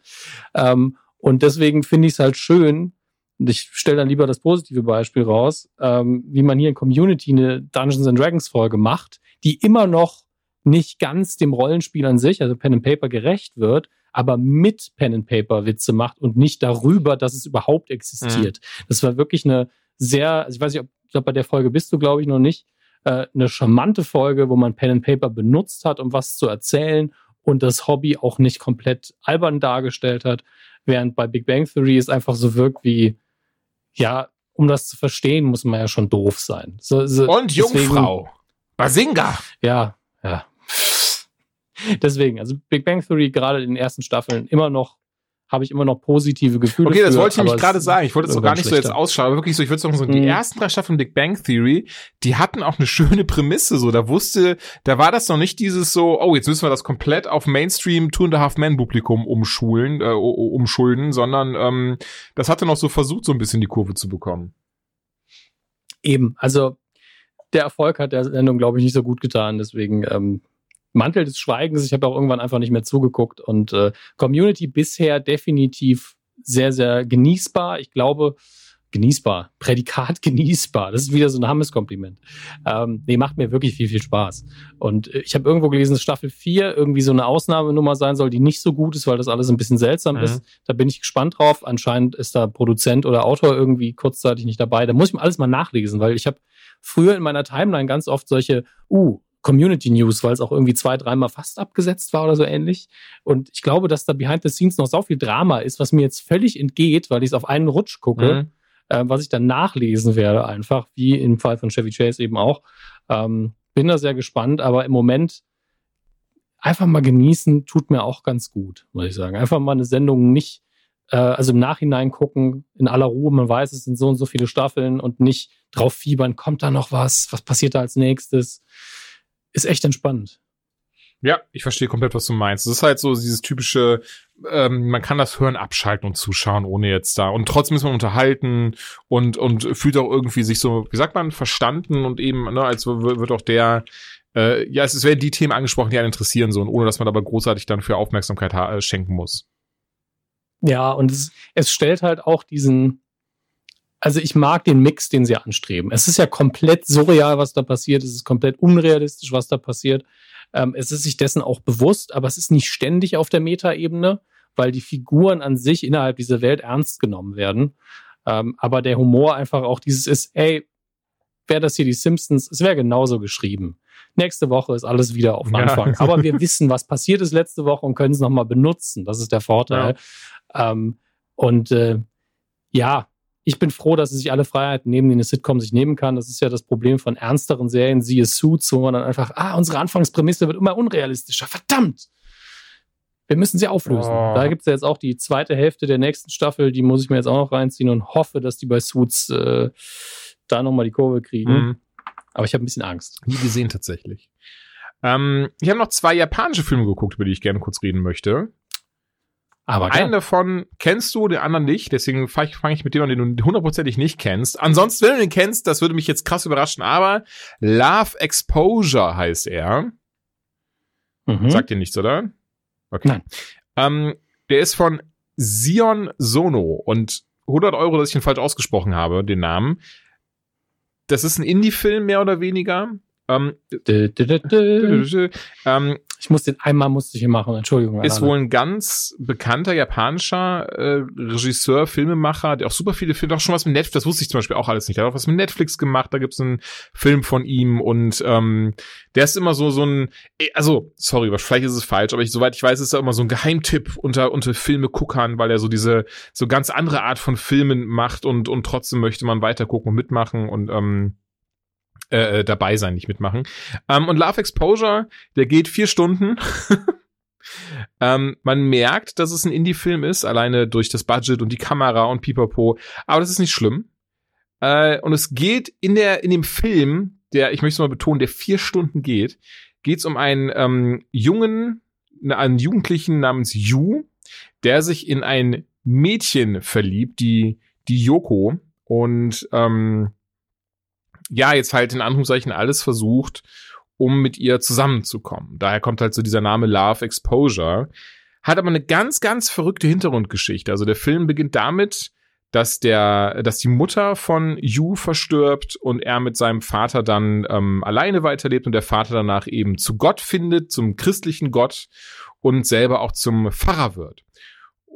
Ähm, und deswegen finde ich es halt schön, und ich stelle dann lieber das positive Beispiel raus, ähm, wie man hier in Community eine Dungeons and Dragons Folge macht, die immer noch nicht ganz dem Rollenspiel an sich, also Pen and Paper gerecht wird, aber mit Pen and Paper Witze macht und nicht darüber, dass es überhaupt existiert. Mhm. Das war wirklich eine sehr, also ich weiß nicht, ob ich glaube, bei der Folge bist du, glaube ich, noch nicht, äh, eine charmante Folge, wo man Pen and Paper benutzt hat, um was zu erzählen und das Hobby auch nicht komplett albern dargestellt hat, während bei Big Bang Theory es einfach so wirkt wie, ja, um das zu verstehen, muss man ja schon doof sein. So, so, und Jungfrau. Basinga. Ja, ja. Deswegen, also Big Bang Theory gerade in den ersten Staffeln immer noch habe ich immer noch positive Gefühle. Okay, das für, wollte ich nämlich gerade sagen. Ich wollte es auch gar nicht schlechter. so jetzt ausschauen, aber wirklich so, ich würde sagen, so die mhm. ersten drei Staffeln Big Bang Theory, die hatten auch eine schöne Prämisse, so, da wusste, da war das noch nicht dieses so, oh, jetzt müssen wir das komplett auf Mainstream Two and a Half Men Publikum umschulen, äh, umschulden, sondern ähm, das hatte noch so versucht, so ein bisschen die Kurve zu bekommen. Eben, also der Erfolg hat der Sendung, glaube ich, nicht so gut getan, deswegen ähm, Mantel des Schweigens. Ich habe auch irgendwann einfach nicht mehr zugeguckt. Und äh, Community bisher definitiv sehr, sehr genießbar. Ich glaube, genießbar, Prädikat genießbar. Das ist wieder so ein Hammes-Kompliment. Ähm, nee, macht mir wirklich viel, viel Spaß. Und äh, ich habe irgendwo gelesen, dass Staffel 4 irgendwie so eine Ausnahmenummer sein soll, die nicht so gut ist, weil das alles ein bisschen seltsam mhm. ist. Da bin ich gespannt drauf. Anscheinend ist da Produzent oder Autor irgendwie kurzzeitig nicht dabei. Da muss ich mir alles mal nachlesen, weil ich habe früher in meiner Timeline ganz oft solche, uh, Community News, weil es auch irgendwie zwei, dreimal fast abgesetzt war oder so ähnlich. Und ich glaube, dass da behind the scenes noch so viel Drama ist, was mir jetzt völlig entgeht, weil ich es auf einen Rutsch gucke, mhm. äh, was ich dann nachlesen werde, einfach, wie im Fall von Chevy Chase eben auch. Ähm, bin da sehr gespannt, aber im Moment einfach mal genießen, tut mir auch ganz gut, muss ich sagen. Einfach mal eine Sendung nicht, äh, also im Nachhinein gucken, in aller Ruhe, man weiß, es sind so und so viele Staffeln und nicht drauf fiebern, kommt da noch was, was passiert da als nächstes ist echt entspannend. Ja, ich verstehe komplett, was du meinst. Es ist halt so dieses typische, ähm, man kann das Hören abschalten und zuschauen, ohne jetzt da. Und trotzdem ist man unterhalten und, und fühlt auch irgendwie sich so, wie sagt man, verstanden und eben, ne, als wird auch der, äh, ja, es werden die Themen angesprochen, die einen interessieren, so, und ohne dass man aber großartig dann für Aufmerksamkeit äh, schenken muss. Ja, und es, es stellt halt auch diesen, also ich mag den Mix, den sie anstreben. Es ist ja komplett surreal, was da passiert. Es ist komplett unrealistisch, was da passiert. Ähm, es ist sich dessen auch bewusst, aber es ist nicht ständig auf der Metaebene, weil die Figuren an sich innerhalb dieser Welt ernst genommen werden. Ähm, aber der Humor einfach auch dieses ist, ey, wäre das hier die Simpsons, es wäre genauso geschrieben. Nächste Woche ist alles wieder auf Anfang. Ja. Aber wir wissen, was passiert ist letzte Woche und können es nochmal benutzen. Das ist der Vorteil. Ja. Ähm, und äh, ja, ich bin froh, dass sie sich alle Freiheiten nehmen, die eine Sitcom sich nehmen kann. Das ist ja das Problem von ernsteren Serien, siehe Suits, wo man dann einfach, ah, unsere Anfangsprämisse wird immer unrealistischer. Verdammt! Wir müssen sie auflösen. Oh. Da gibt es ja jetzt auch die zweite Hälfte der nächsten Staffel, die muss ich mir jetzt auch noch reinziehen und hoffe, dass die bei Suits äh, da nochmal die Kurve kriegen. Mhm. Aber ich habe ein bisschen Angst. Nie gesehen tatsächlich. Ähm, ich habe noch zwei japanische Filme geguckt, über die ich gerne kurz reden möchte. Aber einen davon kennst du, den anderen nicht. Deswegen fange ich, fang ich mit dem an, den du hundertprozentig nicht kennst. Ansonsten, wenn du den kennst, das würde mich jetzt krass überraschen. Aber Love Exposure heißt er. Mhm. Sagt dir nichts, oder? Okay. Nein. Ähm, der ist von Sion Sono und 100 Euro, dass ich ihn falsch ausgesprochen habe, den Namen. Das ist ein Indie-Film, mehr oder weniger. Ähm, ähm, ich muss den einmal musste ich hier machen, Entschuldigung. Ist wohl ein ganz bekannter japanischer äh, Regisseur, Filmemacher, der auch super viele Filme, auch schon was mit Netflix, das wusste ich zum Beispiel auch alles nicht. Der hat auch was mit Netflix gemacht, da gibt's einen Film von ihm und ähm, der ist immer so so ein, eh, also sorry, vielleicht ist es falsch, aber ich, soweit ich weiß, ist er immer so ein Geheimtipp unter unter Filme guckern, weil er so diese so ganz andere Art von Filmen macht und und trotzdem möchte man weiter gucken und mitmachen und ähm, äh, äh, dabei sein, nicht mitmachen. Ähm, und Love Exposure, der geht vier Stunden. ähm, man merkt, dass es ein Indie-Film ist, alleine durch das Budget und die Kamera und Pipapo. Aber das ist nicht schlimm. Äh, und es geht in der in dem Film, der ich möchte es mal betonen, der vier Stunden geht, geht es um einen ähm, jungen, einen Jugendlichen namens Yu, der sich in ein Mädchen verliebt, die die Yoko und ähm, ja, jetzt halt in Anführungszeichen alles versucht, um mit ihr zusammenzukommen. Daher kommt halt so dieser Name Love Exposure. Hat aber eine ganz, ganz verrückte Hintergrundgeschichte. Also der Film beginnt damit, dass der, dass die Mutter von Yu verstirbt und er mit seinem Vater dann ähm, alleine weiterlebt und der Vater danach eben zu Gott findet, zum christlichen Gott und selber auch zum Pfarrer wird.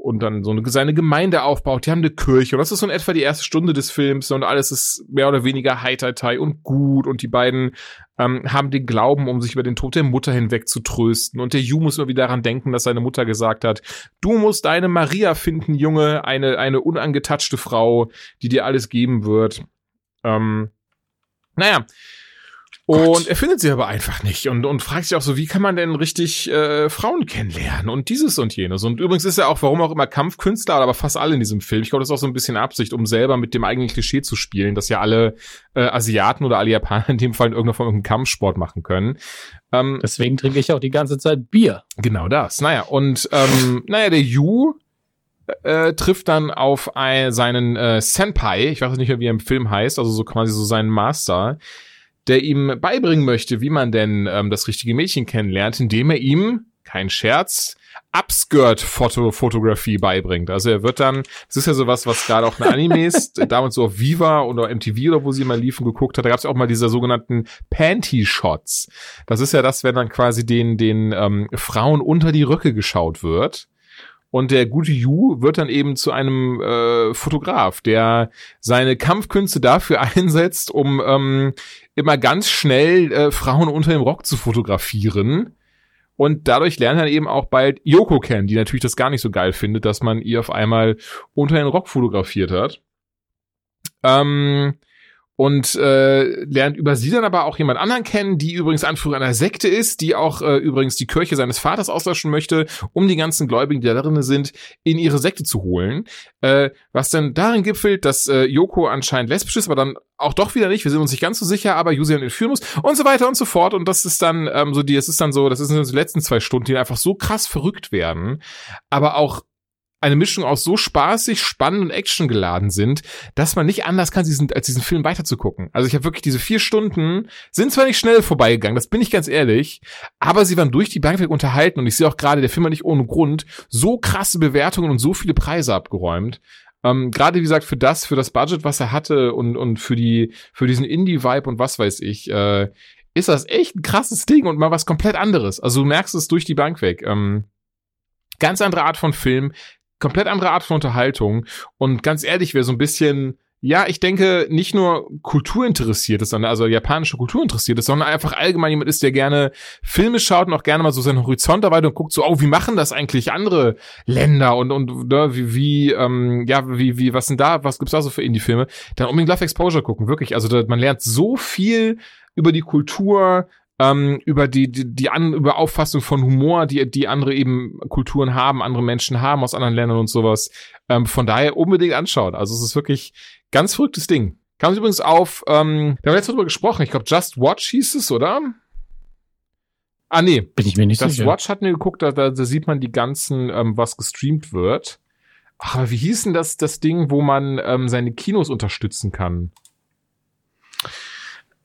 Und dann so eine, seine Gemeinde aufbaut. Die haben eine Kirche und das ist so in etwa die erste Stunde des Films und alles ist mehr oder weniger heitertei und gut und die beiden ähm, haben den Glauben, um sich über den Tod der Mutter hinweg zu trösten und der Ju muss immer wieder daran denken, dass seine Mutter gesagt hat, du musst deine Maria finden, Junge, eine, eine unangetatschte Frau, die dir alles geben wird. Ähm, naja, und er findet sie aber einfach nicht und, und fragt sich auch so, wie kann man denn richtig äh, Frauen kennenlernen und dieses und jenes. Und übrigens ist er auch, warum auch immer Kampfkünstler, aber fast alle in diesem Film. Ich glaube, das ist auch so ein bisschen Absicht, um selber mit dem eigenen Klischee zu spielen, dass ja alle äh, Asiaten oder alle Japaner in dem Fall in irgendeiner Form irgendeinen Kampfsport machen können. Ähm, Deswegen trinke ich auch die ganze Zeit Bier. Genau das. Naja, und ähm, naja, der Yu äh, trifft dann auf ein, seinen äh, Senpai, ich weiß nicht mehr, wie er im Film heißt, also so quasi so seinen Master, der ihm beibringen möchte, wie man denn ähm, das richtige Mädchen kennenlernt, indem er ihm, kein Scherz, Upskirt-Fotografie beibringt. Also er wird dann, das ist ja sowas, was gerade auch in Animes, damals so auf Viva oder MTV oder wo sie mal liefen geguckt hat, da gab es auch mal diese sogenannten Panty-Shots. Das ist ja das, wenn dann quasi den, den ähm, Frauen unter die Röcke geschaut wird. Und der gute Yu wird dann eben zu einem äh, Fotograf, der seine Kampfkünste dafür einsetzt, um ähm, immer ganz schnell äh, Frauen unter dem Rock zu fotografieren. Und dadurch lernt er eben auch bald Yoko kennen, die natürlich das gar nicht so geil findet, dass man ihr auf einmal unter den Rock fotografiert hat. Ähm, und äh, lernt über sie dann aber auch jemand anderen kennen, die übrigens Anführer einer Sekte ist, die auch äh, übrigens die Kirche seines Vaters auslöschen möchte, um die ganzen Gläubigen, die da drin sind, in ihre Sekte zu holen. Äh, was dann darin gipfelt, dass äh, Yoko anscheinend lesbisch ist, aber dann auch doch wieder nicht. Wir sind uns nicht ganz so sicher, aber Yusian entführen muss und so weiter und so fort. Und das ist dann ähm, so die, es ist dann so, das sind die letzten zwei Stunden, die einfach so krass verrückt werden, aber auch eine Mischung aus so spaßig, spannend und actiongeladen sind, dass man nicht anders kann, diesen, als diesen Film weiterzugucken. Also ich habe wirklich diese vier Stunden, sind zwar nicht schnell vorbeigegangen, das bin ich ganz ehrlich, aber sie waren durch die Bank weg unterhalten und ich sehe auch gerade, der Film hat nicht ohne Grund so krasse Bewertungen und so viele Preise abgeräumt. Ähm, gerade wie gesagt, für das, für das Budget, was er hatte und, und für die, für diesen Indie-Vibe und was weiß ich, äh, ist das echt ein krasses Ding und mal was komplett anderes. Also du merkst es durch die Bank weg. Ähm, ganz andere Art von Film, komplett andere Art von Unterhaltung. Und ganz ehrlich, wer so ein bisschen, ja, ich denke, nicht nur Kultur interessiert ist, also japanische Kultur interessiert ist, sondern einfach allgemein jemand ist, der gerne Filme schaut und auch gerne mal so seinen Horizont erweitert und guckt so, oh, wie machen das eigentlich andere Länder und, und ne, wie, wie, ähm, ja, wie, wie, was denn da, was gibt's da so für Indie-Filme? Dann unbedingt Love Exposure gucken, wirklich. Also da, man lernt so viel über die Kultur, ähm, über die, die, die an, über Auffassung von Humor, die, die andere eben Kulturen haben, andere Menschen haben aus anderen Ländern und sowas. Ähm, von daher unbedingt anschauen. Also es ist wirklich ganz verrücktes Ding. Kam es übrigens auf, ähm, wir haben jetzt darüber gesprochen, ich glaube Just Watch hieß es, oder? Ah, nee. Bin ich mir nicht Just sicher. Watch hatten wir geguckt, da, da, da sieht man die ganzen, ähm, was gestreamt wird. Ach, aber wie hieß denn das, das Ding, wo man ähm, seine Kinos unterstützen kann?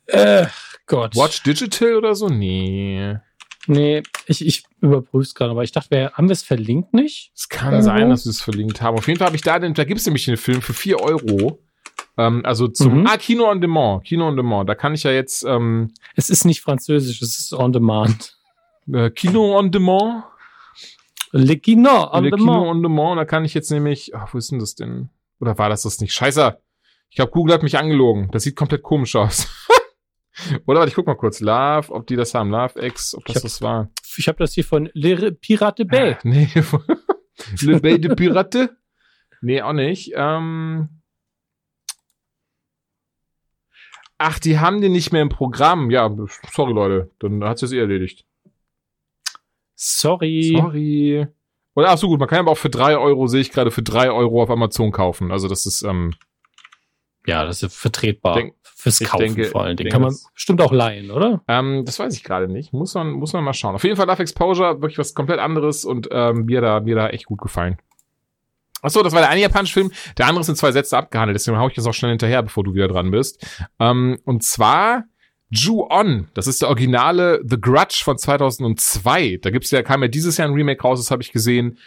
Äh, Gott. Watch Digital oder so? Nee. Nee, ich, ich überprüfe es gerade, aber ich dachte, wir, haben wir es verlinkt nicht? Es kann Mhm. sein, dass wir es verlinkt haben. Auf jeden Fall habe ich da den, da gibt es nämlich den Film für 4 Euro. Ähm, also zum, Mhm. ah, Kino on Demand. Kino on Demand. Da kann ich ja jetzt, ähm, Es ist nicht französisch, es ist on demand. äh, Kino on Demand. Le Kino on Le Kino demand. on Demand. Da kann ich jetzt nämlich, ach, wo ist denn das denn? Oder war das das nicht? Scheiße. Ich glaube, Google hat mich angelogen. Das sieht komplett komisch aus. Oder warte, ich guck mal kurz. Love, ob die das haben. Love X, ob das hab- das war. Ich habe das hier von Le Pirate Bay. Ah, Nee. Le Bay de Pirate? Nee, auch nicht. Ähm Ach, die haben den nicht mehr im Programm. Ja, sorry, Leute. Dann hat es eh erledigt. Sorry. Sorry. Oder ach so gut, man kann aber auch für drei Euro, sehe ich gerade, für drei Euro auf Amazon kaufen. Also das ist, ähm, Ja, das ist vertretbar. Denk- Fürs ich Kaufen denke- vor allen Dingen. Kann man das- bestimmt auch leihen, oder? ähm, das weiß ich gerade nicht. Muss man, muss man mal schauen. Auf jeden Fall Love Exposure, wirklich was komplett anderes und ähm, mir da, mir da echt gut gefallen. Ach so, das war der eine japanische Film. Der andere ist in zwei Sätze abgehandelt, deswegen hau ich jetzt auch schnell hinterher, bevor du wieder dran bist. Ähm, und zwar Ju-On. Das ist der originale The Grudge von 2002. Da gibt's ja, kam ja dieses Jahr ein Remake raus, das habe ich gesehen.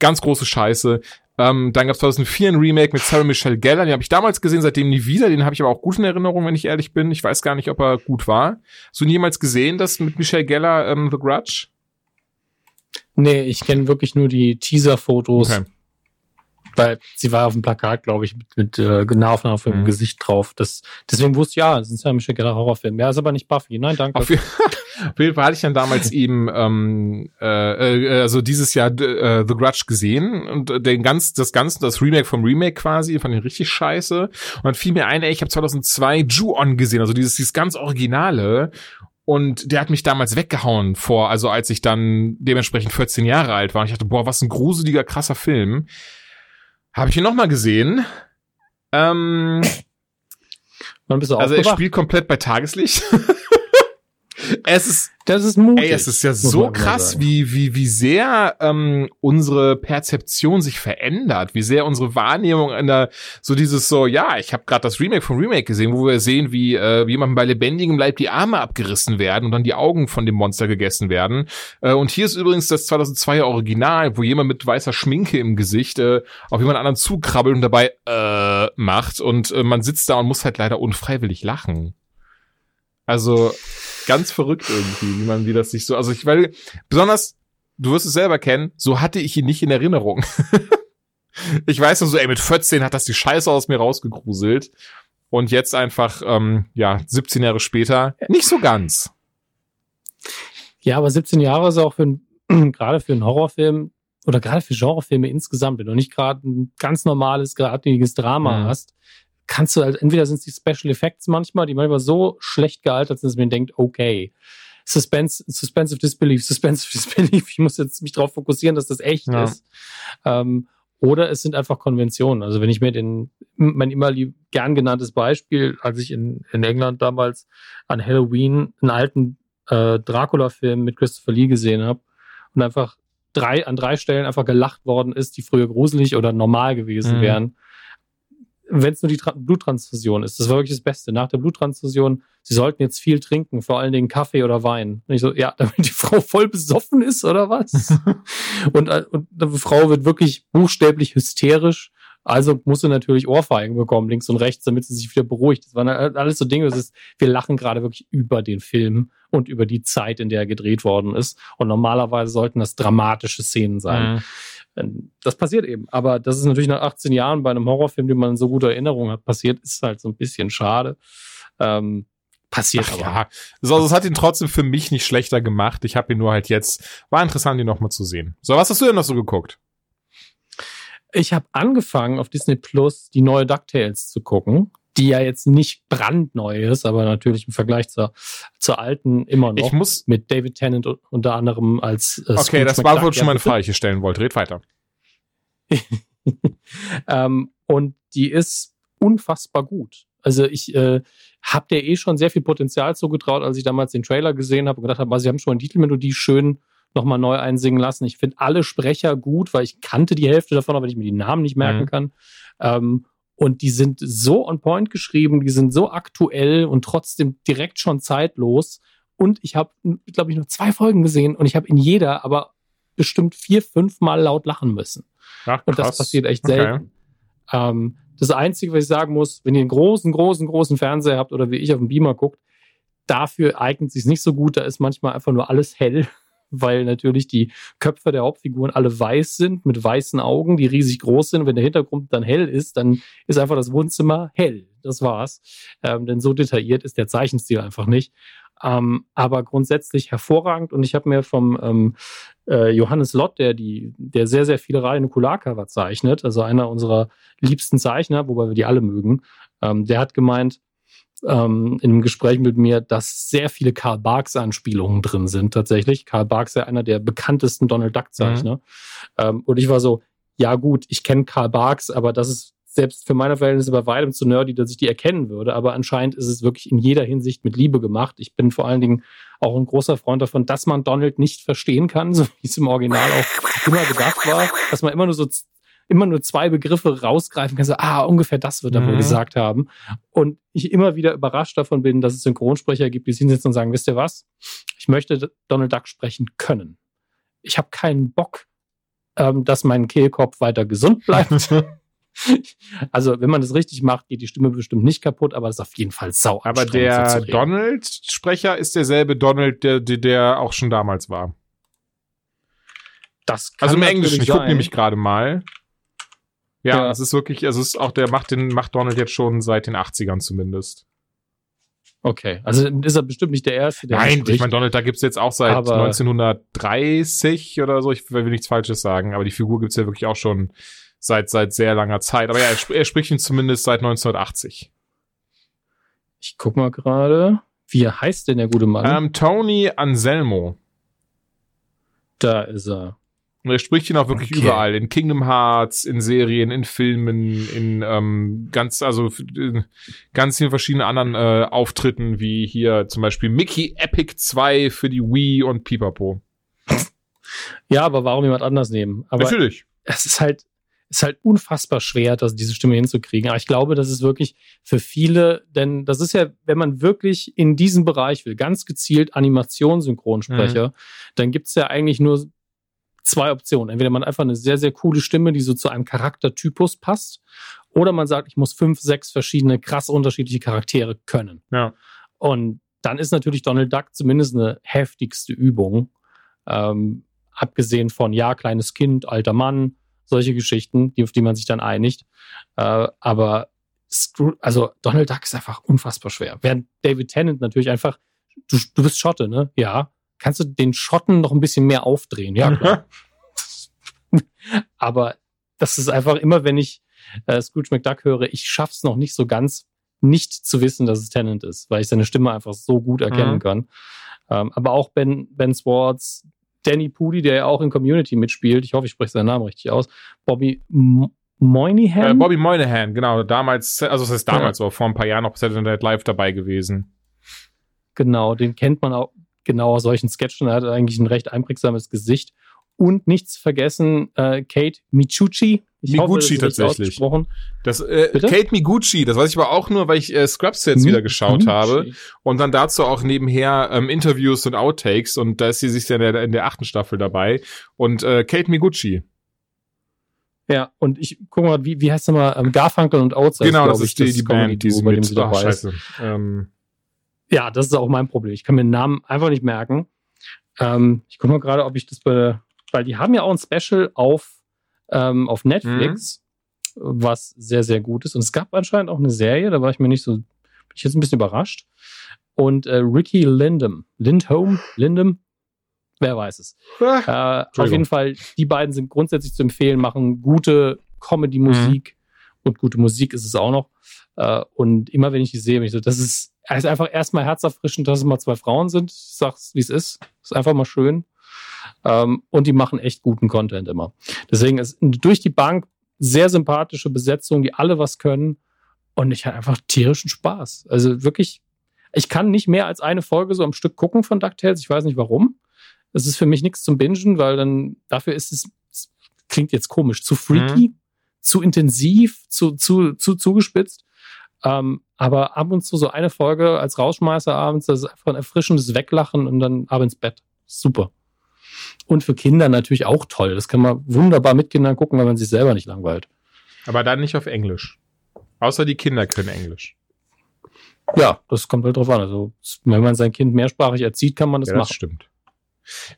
Ganz große Scheiße. Ähm, dann gab's 2004 ein Remake mit Sarah Michelle Gellar. Den habe ich damals gesehen, seitdem nie wieder. Den habe ich aber auch gut in Erinnerung, wenn ich ehrlich bin. Ich weiß gar nicht, ob er gut war. Hast du jemals gesehen, das mit Michelle Gellar, ähm, The Grudge? Nee, ich kenne wirklich nur die Teaser-Fotos. Okay. Weil sie war auf dem Plakat, glaube ich, mit, mit äh, Nahaufnahme für mhm. Gesicht drauf. Das, deswegen wusste ich, ja, das ist ja ein schicker Horrorfilm. Ja, ist aber nicht Buffy. Nein, danke. Auf, auf jeden Fall hatte ich dann damals eben ähm, äh, äh, also dieses Jahr äh, The Grudge gesehen und den ganz, das Ganze, das Remake vom Remake quasi, fand ich richtig scheiße. Und dann fiel mir ein, ey, ich habe 2002 Ju-On gesehen, also dieses, dieses ganz Originale. Und der hat mich damals weggehauen vor, also als ich dann dementsprechend 14 Jahre alt war. Und ich dachte, boah, was ein gruseliger, krasser Film. Habe ich ihn nochmal gesehen. Ähm, Wann bist du also er spielt komplett bei Tageslicht. es ist das ist mutig. Ey, es ist ja so krass, wie, wie, wie sehr ähm, unsere Perzeption sich verändert, wie sehr unsere Wahrnehmung in der, so dieses so, ja, ich habe gerade das Remake vom Remake gesehen, wo wir sehen, wie, äh, wie jemandem bei lebendigem Leib die Arme abgerissen werden und dann die Augen von dem Monster gegessen werden. Äh, und hier ist übrigens das 2002er Original, wo jemand mit weißer Schminke im Gesicht äh, auf jemand anderen zukrabbelt und dabei äh, macht und äh, man sitzt da und muss halt leider unfreiwillig lachen. Also ganz verrückt irgendwie, wie man wie das sich so, also ich, weil, besonders, du wirst es selber kennen, so hatte ich ihn nicht in Erinnerung. ich weiß nur so, ey, mit 14 hat das die Scheiße aus mir rausgegruselt. Und jetzt einfach, ähm, ja, 17 Jahre später, nicht so ganz. Ja, aber 17 Jahre ist auch für ein, gerade für einen Horrorfilm oder gerade für Genrefilme insgesamt, wenn du nicht gerade ein ganz normales, geradliniges Drama mhm. hast, kannst du halt, entweder sind es die Special Effects manchmal, die manchmal so schlecht gealtert sind, dass man denkt, okay, Suspense, Suspensive Disbelief, Suspensive Disbelief, ich muss jetzt mich darauf fokussieren, dass das echt ja. ist. Ähm, oder es sind einfach Konventionen. Also wenn ich mir den, mein immer lieb, gern genanntes Beispiel, als ich in, in England damals an Halloween einen alten äh, Dracula-Film mit Christopher Lee gesehen habe und einfach drei, an drei Stellen einfach gelacht worden ist, die früher gruselig oder normal gewesen mhm. wären wenn es nur die Tra Bluttransfusion ist. Das war wirklich das Beste. Nach der Bluttransfusion, sie sollten jetzt viel trinken, vor allen Dingen Kaffee oder Wein. Und ich so, ja, damit die Frau voll besoffen ist oder was? und, äh, und die Frau wird wirklich buchstäblich hysterisch. Also muss sie natürlich Ohrfeigen bekommen, links und rechts, damit sie sich wieder beruhigt. Das waren alles so Dinge, das ist, wir lachen gerade wirklich über den Film und über die Zeit, in der er gedreht worden ist. Und normalerweise sollten das dramatische Szenen sein. Mhm. Das passiert eben. Aber das ist natürlich nach 18 Jahren bei einem Horrorfilm, den man in so gute Erinnerung hat, passiert, ist halt so ein bisschen schade. Ähm, passiert Ach, aber. Ja. Also, es hat ihn trotzdem für mich nicht schlechter gemacht. Ich habe ihn nur halt jetzt, war interessant, ihn nochmal zu sehen. So, was hast du denn noch so geguckt? Ich habe angefangen auf Disney Plus die neue DuckTales zu gucken die ja jetzt nicht brandneu ist, aber natürlich im Vergleich zur, zur alten immer noch. Ich muss mit David Tennant unter anderem als äh, Okay, Scrooge das war wohl schon meine Frage, die ich stellen wollte. Red weiter. ähm, und die ist unfassbar gut. Also ich äh, habe der eh schon sehr viel Potenzial zugetraut, als ich damals den Trailer gesehen habe und gedacht habe, also sie haben schon eine Titelmelodie schön nochmal neu einsingen lassen. Ich finde alle Sprecher gut, weil ich kannte die Hälfte davon, aber ich mir die Namen nicht merken mhm. kann. Ähm, und die sind so on point geschrieben, die sind so aktuell und trotzdem direkt schon zeitlos. Und ich habe, glaube ich, nur zwei Folgen gesehen und ich habe in jeder aber bestimmt vier, fünf Mal laut lachen müssen. Ach, und das passiert echt selten. Okay. Ähm, das Einzige, was ich sagen muss, wenn ihr einen großen, großen, großen Fernseher habt oder wie ich auf dem Beamer guckt, dafür eignet sich nicht so gut. Da ist manchmal einfach nur alles hell weil natürlich die Köpfe der Hauptfiguren alle weiß sind, mit weißen Augen, die riesig groß sind. Wenn der Hintergrund dann hell ist, dann ist einfach das Wohnzimmer hell. Das war's. Ähm, denn so detailliert ist der Zeichenstil einfach nicht. Ähm, aber grundsätzlich hervorragend. Und ich habe mir vom ähm, äh, Johannes Lott, der die, der sehr, sehr viele Reihen Nukularcover zeichnet, also einer unserer liebsten Zeichner, wobei wir die alle mögen, ähm, der hat gemeint, ähm, in einem Gespräch mit mir, dass sehr viele Karl Barks-Anspielungen drin sind tatsächlich. Karl Barks ist ja einer der bekanntesten Donald Duck-Zeichner. Mhm. Ähm, und ich war so, ja gut, ich kenne Karl Barks, aber das ist selbst für meine Verhältnisse bei weitem zu nerdy, dass ich die erkennen würde. Aber anscheinend ist es wirklich in jeder Hinsicht mit Liebe gemacht. Ich bin vor allen Dingen auch ein großer Freund davon, dass man Donald nicht verstehen kann, so wie es im Original auch immer gedacht war, dass man immer nur so immer nur zwei Begriffe rausgreifen kann, so, ah, ungefähr das wird er wohl mhm. gesagt haben. Und ich immer wieder überrascht davon bin, dass es Synchronsprecher gibt, die sich hinsetzen und sagen, wisst ihr was? Ich möchte Donald Duck sprechen können. Ich habe keinen Bock, ähm, dass mein Kehlkopf weiter gesund bleibt. Also, wenn man das richtig macht, geht die Stimme bestimmt nicht kaputt, aber das ist auf jeden Fall sau Aber der Donald-Sprecher ist derselbe Donald, der, der, der auch schon damals war. Das kann also im Englischen, ich gucke nämlich gerade mal. Ja, Ja. es ist wirklich, also es ist auch, der macht den, macht Donald jetzt schon seit den 80ern zumindest. Okay. Also ist er bestimmt nicht der Erste, der Nein, ich meine, Donald Duck gibt's jetzt auch seit Aber- 1930 oder so. Ich will nichts Falsches sagen, aber die Figur gibt's ja wirklich auch schon seit, seit sehr langer Zeit. Aber ja, er, sp- er spricht ihn zumindest seit 1980. Ich guck mal gerade. Wie heißt denn der gute Mann? Ähm, Tony Anselmo. da ist er. Und er spricht ihn auch wirklich Okay. überall. In Kingdom Hearts, in Serien, in Filmen, in ähm, ganz, also in ganz vielen verschiedenen anderen äh, Auftritten, wie hier zum Beispiel Mickey Epic 2 für die Wii und Pipapo. Ja, aber warum jemand anders nehmen? Aber Natürlich. es ist halt, ist halt unfassbar schwer, das, diese Stimme hinzukriegen. Aber ich glaube, das ist wirklich für viele, denn das ist ja, wenn man wirklich in diesen Bereich will, ganz gezielt Animationssynchronsprecher, dann gibt's ja eigentlich nur zwei Optionen. Entweder man einfach eine sehr, sehr coole Stimme, die so zu einem Charaktertypus passt, oder man sagt, ich muss fünf, sechs verschiedene, krass unterschiedliche Charaktere können. Ja. Und dann ist natürlich Donald Duck zumindest eine heftigste Übung. Ähm, abgesehen von, ja, kleines Kind, alter Mann, solche Geschichten, die, auf die man sich dann einigt. Äh, aber Scroo also Donald Duck ist einfach unfassbar schwer. Während David Tennant natürlich einfach, du, du bist Schotte, ne? Ja. Kannst du den Schotten noch ein bisschen mehr aufdrehen? Ja, klar. aber das ist einfach immer, wenn ich äh, Scrooge McDuck höre, ich schaff's noch nicht so ganz, nicht zu wissen, dass es Tennant ist, weil ich seine Stimme einfach so gut erkennen Mhm. kann. Ähm, aber auch Ben, Ben Swartz, Danny Pudi, der ja auch in Community mitspielt, ich hoffe, ich spreche seinen Namen richtig aus, Bobby M Moynihan. Äh, Bobby Moynihan, genau, damals, also das heißt damals, aber vor ein paar Jahren noch Saturday Night Live dabei gewesen. Genau, den kennt man auch genau aus solchen Sketchen. Er hat eigentlich ein recht einprägsames Gesicht. Und nicht zu vergessen, äh, Kate Michucci. Ich hoffe, das Miguchi ist richtig tatsächlich. Das, äh, Bitte? Kate Miguchi, das weiß ich aber auch nur, weil ich äh, Scrubs jetzt wieder geschaut Michucci. habe und dann dazu auch nebenher ähm, Interviews und Outtakes und da ist sie sich ja in der, in der achten Staffel dabei und äh, Kate Miguchi. Ja, und ich guck mal, wie, wie heißt der mal? Ähm, Garfunkel und Oates. genau, das ich, ist die, die Band, die sie mit, dabei ist. scheiße. Ähm, Ja, das ist auch mein Problem. Ich kann mir den Namen einfach nicht merken. Ähm, ich gucke mal gerade, ob ich das bei, weil die haben ja auch ein Special auf, ähm, auf Netflix, was sehr, sehr gut ist. Und es gab anscheinend auch eine Serie, da war ich mir nicht so, bin ich jetzt ein bisschen überrascht. Und äh, Ricky Lindham, Lindholm, Lindham, wer weiß es. Äh, auf jeden Fall, die beiden sind grundsätzlich zu empfehlen, machen gute Comedy-Musik und gute Musik ist es auch noch. Äh, und immer wenn ich die sehe, bin ich so, das ist, es ist einfach erstmal herzerfrischend, dass es mal zwei Frauen sind. Ich sag's, wie es ist. Ist einfach mal schön. Ähm, und die machen echt guten Content immer. Deswegen ist durch die Bank sehr sympathische Besetzung, die alle was können. Und ich hatte einfach tierischen Spaß. Also wirklich, ich kann nicht mehr als eine Folge so am Stück gucken von DuckTales. Ich weiß nicht warum. Das ist für mich nichts zum Bingen, weil dann dafür ist es, es klingt jetzt komisch, zu freaky, zu intensiv, zu, zu, zu zugespitzt. Ähm, aber ab und zu so eine Folge als Rausschmeißer abends, das ist einfach ein erfrischendes Weglachen und dann ab ins Bett. Super. Und für Kinder natürlich auch toll. Das kann man wunderbar mit Kindern gucken, wenn man sich selber nicht langweilt. aber dann nicht auf Englisch. Außer die Kinder können Englisch. Ja, das kommt halt drauf an. Also, wenn man sein Kind mehrsprachig erzieht, kann man das ja, das machen. stimmt.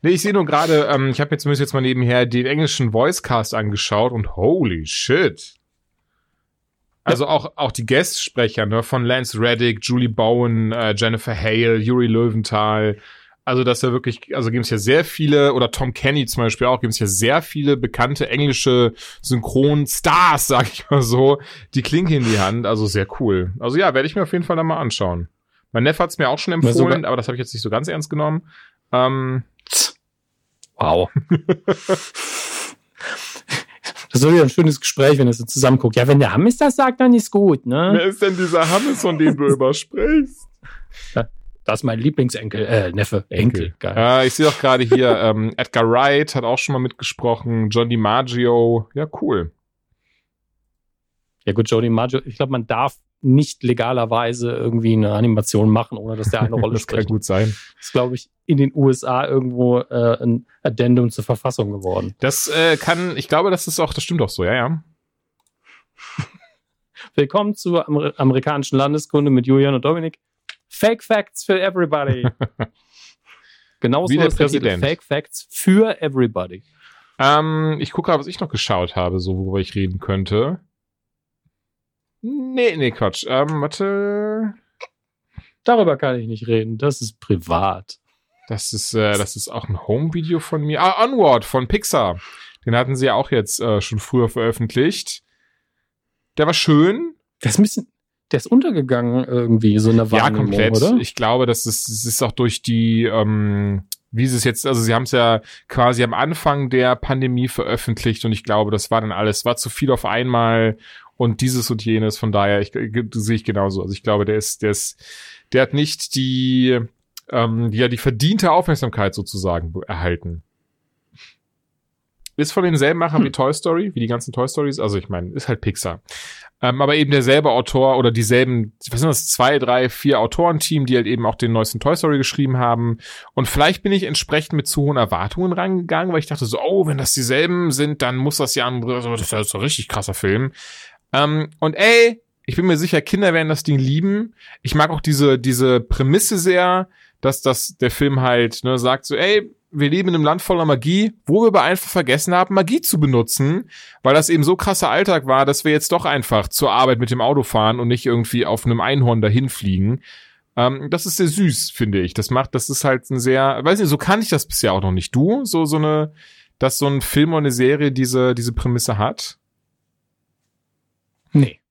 Nee, ich sehe nur gerade, ähm, ich habe mir zumindest jetzt mal nebenher den englischen Voicecast angeschaut und holy shit. Also auch, auch die Gastsprecher, ne, von Lance Reddick, Julie Bowen, äh, Jennifer Hale, Yuri Löwenthal. Also, das ist ja wirklich, also gibt es ja sehr viele, oder Tom Kenny zum Beispiel auch, gibt es ja sehr viele bekannte englische Synchronstars, sag ich mal so, die Klinke in die Hand. Also sehr cool. Also ja, werde ich mir auf jeden Fall dann mal anschauen. Mein Neffe hat's mir auch schon empfohlen, aber das habe ich jetzt nicht so ganz ernst genommen. Ähm, Wow. Das wird ja ein schönes Gespräch, wenn ihr so zusammen guckt. Ja, wenn der Hammes das sagt, dann ist gut, ne? Wer ist denn dieser Hammes, von dem du übersprichst? Das ist mein Lieblingsenkel, äh, Neffe, Enkel. Geil. Äh, ich sehe auch gerade hier, ähm, Edgar Wright hat auch schon mal mitgesprochen, John DiMaggio. Ja, cool. Ja gut, Jody Maggio, ich glaube, man darf nicht legalerweise irgendwie eine Animation machen, ohne dass der eine Rolle das kann spricht. gut sein. Das ist, glaube ich, in den USA irgendwo äh, ein Addendum zur Verfassung geworden. Das äh, kann, ich glaube, das ist auch, das stimmt auch so, ja, ja. Willkommen zur Amer amerikanischen Landeskunde mit Julian und Dominik. Fake Facts für everybody. Genauso Wie der ist der Präsident. Fake Facts für everybody. Ähm, ich gucke, was ich noch geschaut habe, so worüber ich reden könnte. Nee, nee, Quatsch. Ähm, warte. Darüber kann ich nicht reden. Das ist privat. Das ist, äh, das ist auch ein Home-Video von mir. Ah, Onward von Pixar. Den hatten sie ja auch jetzt äh, schon früher veröffentlicht. Der war schön. Der ist ein bisschen, der ist untergegangen irgendwie, so eine Wahrnehmung, ja, komplett. oder? Ich glaube, das ist, das ist auch durch die, ähm, wie sie es jetzt, also sie haben es ja quasi am Anfang der Pandemie veröffentlicht und ich glaube, das war dann alles, war zu viel auf einmal und dieses und jenes. Von daher, ich, sehe ich genauso. Also ich glaube, der ist, der ist, der hat nicht die, ähm, die, ja, die verdiente Aufmerksamkeit sozusagen erhalten. Ist von denselben Machern hm. wie Toy Story, wie die ganzen Toy Stories. Also ich meine, ist halt Pixar. Ähm, aber eben derselbe Autor oder dieselben, was sind das, zwei, drei, vier Autorenteam, die halt eben auch den neuesten Toy Story geschrieben haben. Und vielleicht bin ich entsprechend mit zu hohen Erwartungen rangegangen, weil ich dachte so, oh, wenn das dieselben sind, dann muss das ja ein, das ist ja richtig krasser Film. Ähm, und ey, ich bin mir sicher, Kinder werden das Ding lieben. Ich mag auch diese, diese Prämisse sehr, dass das der Film halt ne, sagt so, ey, wir leben in einem Land voller Magie, wo wir aber einfach vergessen haben, Magie zu benutzen, weil das eben so krasser Alltag war, dass wir jetzt doch einfach zur Arbeit mit dem Auto fahren und nicht irgendwie auf einem Einhorn dahin fliegen. Ähm, das ist sehr süß, finde ich. Das macht, das ist halt ein sehr, weiß nicht, so kann ich das bisher auch noch nicht. Du, so, so eine, dass so ein Film oder eine Serie diese, diese Prämisse hat? Nee.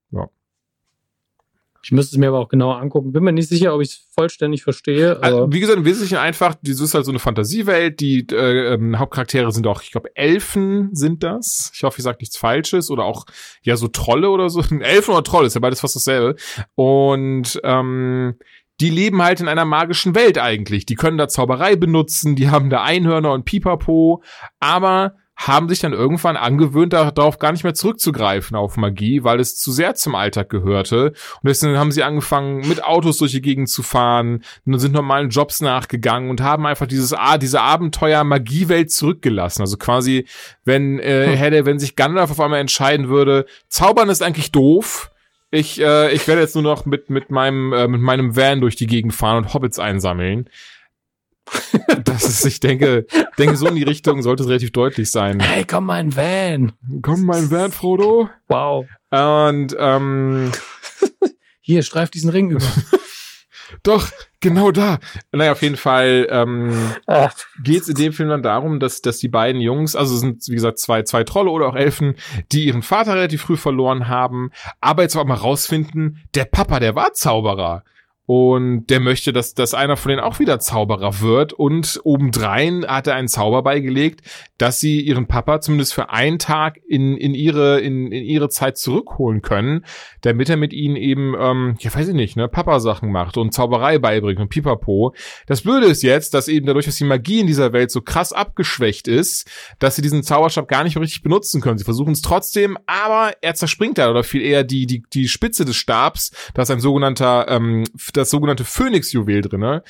Ich müsste es mir aber auch genauer angucken. Bin mir nicht sicher, ob ich es vollständig verstehe. Also, wie gesagt, im Wesentlichen einfach, das ist halt so eine Fantasiewelt. Die äh, ähm, Hauptcharaktere sind auch, ich glaube, Elfen sind das. Ich hoffe, ich sage nichts Falsches. Oder auch, ja, so Trolle oder so. Elfen oder Trolle, ist ja beides fast dasselbe. Und ähm, die leben halt in einer magischen Welt eigentlich. Die können da Zauberei benutzen, die haben da Einhörner und Pipapo, aber haben sich dann irgendwann angewöhnt, darauf gar nicht mehr zurückzugreifen auf Magie, weil es zu sehr zum Alltag gehörte. Und deswegen haben sie angefangen, mit Autos durch die Gegend zu fahren und sind normalen Jobs nachgegangen und haben einfach dieses ah, diese Abenteuer-Magiewelt zurückgelassen. Also quasi, wenn äh, hm. hätte, wenn sich Gandalf auf einmal entscheiden würde, Zaubern ist eigentlich doof. Ich, äh, ich werde jetzt nur noch mit, mit meinem, äh, mit meinem Van durch die Gegend fahren und Hobbits einsammeln das ist, ich denke, denke, so in die Richtung sollte es relativ deutlich sein. Hey, komm mein Van. Komm mein Van, Frodo. Wow. Und ähm, hier streif diesen Ring über. Doch, genau da. Naja, auf jeden Fall ähm, geht es in dem Film dann darum, dass, dass die beiden Jungs, also sind wie gesagt zwei, zwei Trolle oder auch Elfen, die ihren Vater relativ früh verloren haben, aber jetzt auch mal rausfinden, der Papa, der war Zauberer. Und der möchte, dass, dass einer von denen auch wieder Zauberer wird. Und obendrein hat er einen Zauber beigelegt, dass sie ihren Papa zumindest für einen Tag in, in, ihre, in, in ihre Zeit zurückholen können, damit er mit ihnen eben, ähm, ja weiß ich nicht, ne, Papa-Sachen macht und Zauberei beibringt und pipapo. Das Blöde ist jetzt, dass eben dadurch, dass die Magie in dieser Welt so krass abgeschwächt ist, dass sie diesen Zauberstab gar nicht mehr richtig benutzen können. Sie versuchen es trotzdem, aber er zerspringt da oder viel eher die, die, die Spitze des Stabs, das ein sogenannter ähm, das sogenannte Phönixjuwel drinne.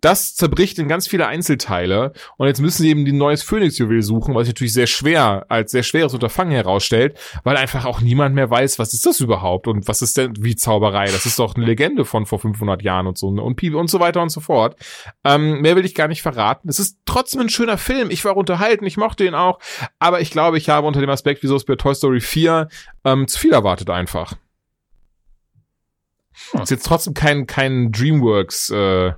Das zerbricht in ganz viele Einzelteile und jetzt müssen sie eben die neues Phönixjuwel suchen, was sich natürlich sehr schwer als sehr schweres Unterfangen herausstellt, weil einfach auch niemand mehr weiß, was ist das überhaupt und was ist denn wie Zauberei. Das ist doch eine Legende von vor 500 Jahren und so und und so weiter und so fort. Ähm, mehr will ich gar nicht verraten. Es ist trotzdem ein schöner Film. Ich war unterhalten, ich mochte ihn auch, aber ich glaube, ich habe unter dem Aspekt, wieso es bei Toy Story 4 ähm, zu viel erwartet einfach. Hm. Ist jetzt trotzdem kein, kein Dreamworks, äh,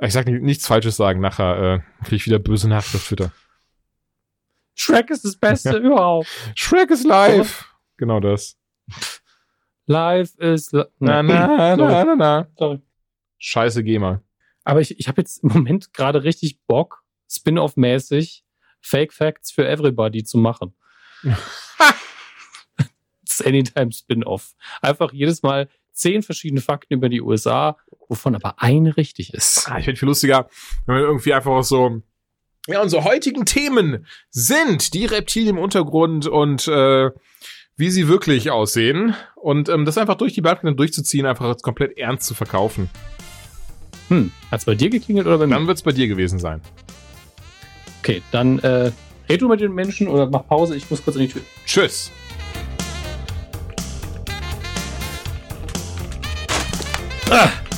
ich sag nicht, nichts Falsches sagen, nachher äh, kriege ich wieder böse Nachrichten auf Twitter. Shrek ist das Beste ja. überhaupt. Shrek ist live. Oh. Genau das. Live ist. Li na, na, na, na, na. Sorry. Scheiße, geh mal. Aber ich, ich habe jetzt im Moment gerade richtig Bock, Spin-off-mäßig Fake Facts für Everybody zu machen. das Anytime Spin-off. Einfach jedes Mal zehn verschiedene Fakten über die USA, wovon aber eine richtig ist. Ah, ich finde viel lustiger, wenn man irgendwie einfach so ja, unsere heutigen Themen sind die Reptilien im Untergrund und äh, wie sie wirklich aussehen. Und ähm, das einfach durch die Balken durchzuziehen, einfach als komplett ernst zu verkaufen. Hm, hat's bei dir geklingelt oder bei mir? Dann wird's bei dir gewesen sein. Okay, dann äh, red du mit den Menschen oder mach Pause, ich muss kurz in die Tür. Tschüss.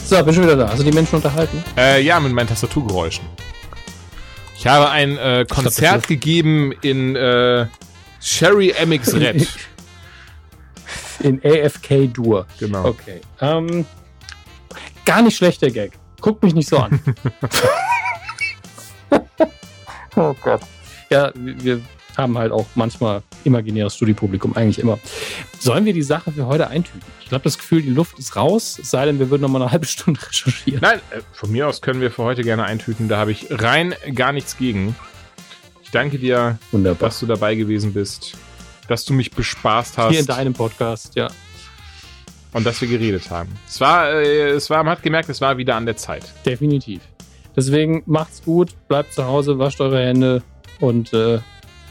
So, bin schon wieder da. Also die Menschen unterhalten? Äh, ja, mit meinen Tastaturgeräuschen. Ich habe ein äh, Konzert das gegeben in äh, Sherry MX Red. In AFK Dur. genau. Okay. Ähm, gar nicht schlechter Gag. Guck mich nicht so an. oh Gott. Ja, wir haben halt auch manchmal imaginäres Studiepublikum, eigentlich immer. Sollen wir die Sache für heute eintüten? Ich glaube, das Gefühl, die Luft ist raus, es sei denn, wir würden noch mal eine halbe Stunde recherchieren. Nein, äh, von mir aus können wir für heute gerne eintüten. Da habe ich rein gar nichts gegen. Ich danke dir, Wunderbar. dass du dabei gewesen bist, dass du mich bespaßt hast Hier in deinem Podcast, ja. und dass wir geredet haben. Es war, äh, es war, man hat gemerkt, es war wieder an der Zeit. Definitiv. Deswegen macht's gut, bleibt zu Hause, wascht eure Hände und äh,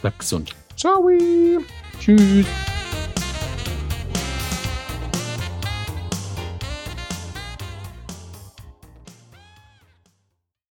bleibt gesund. Ciao. Tschüss.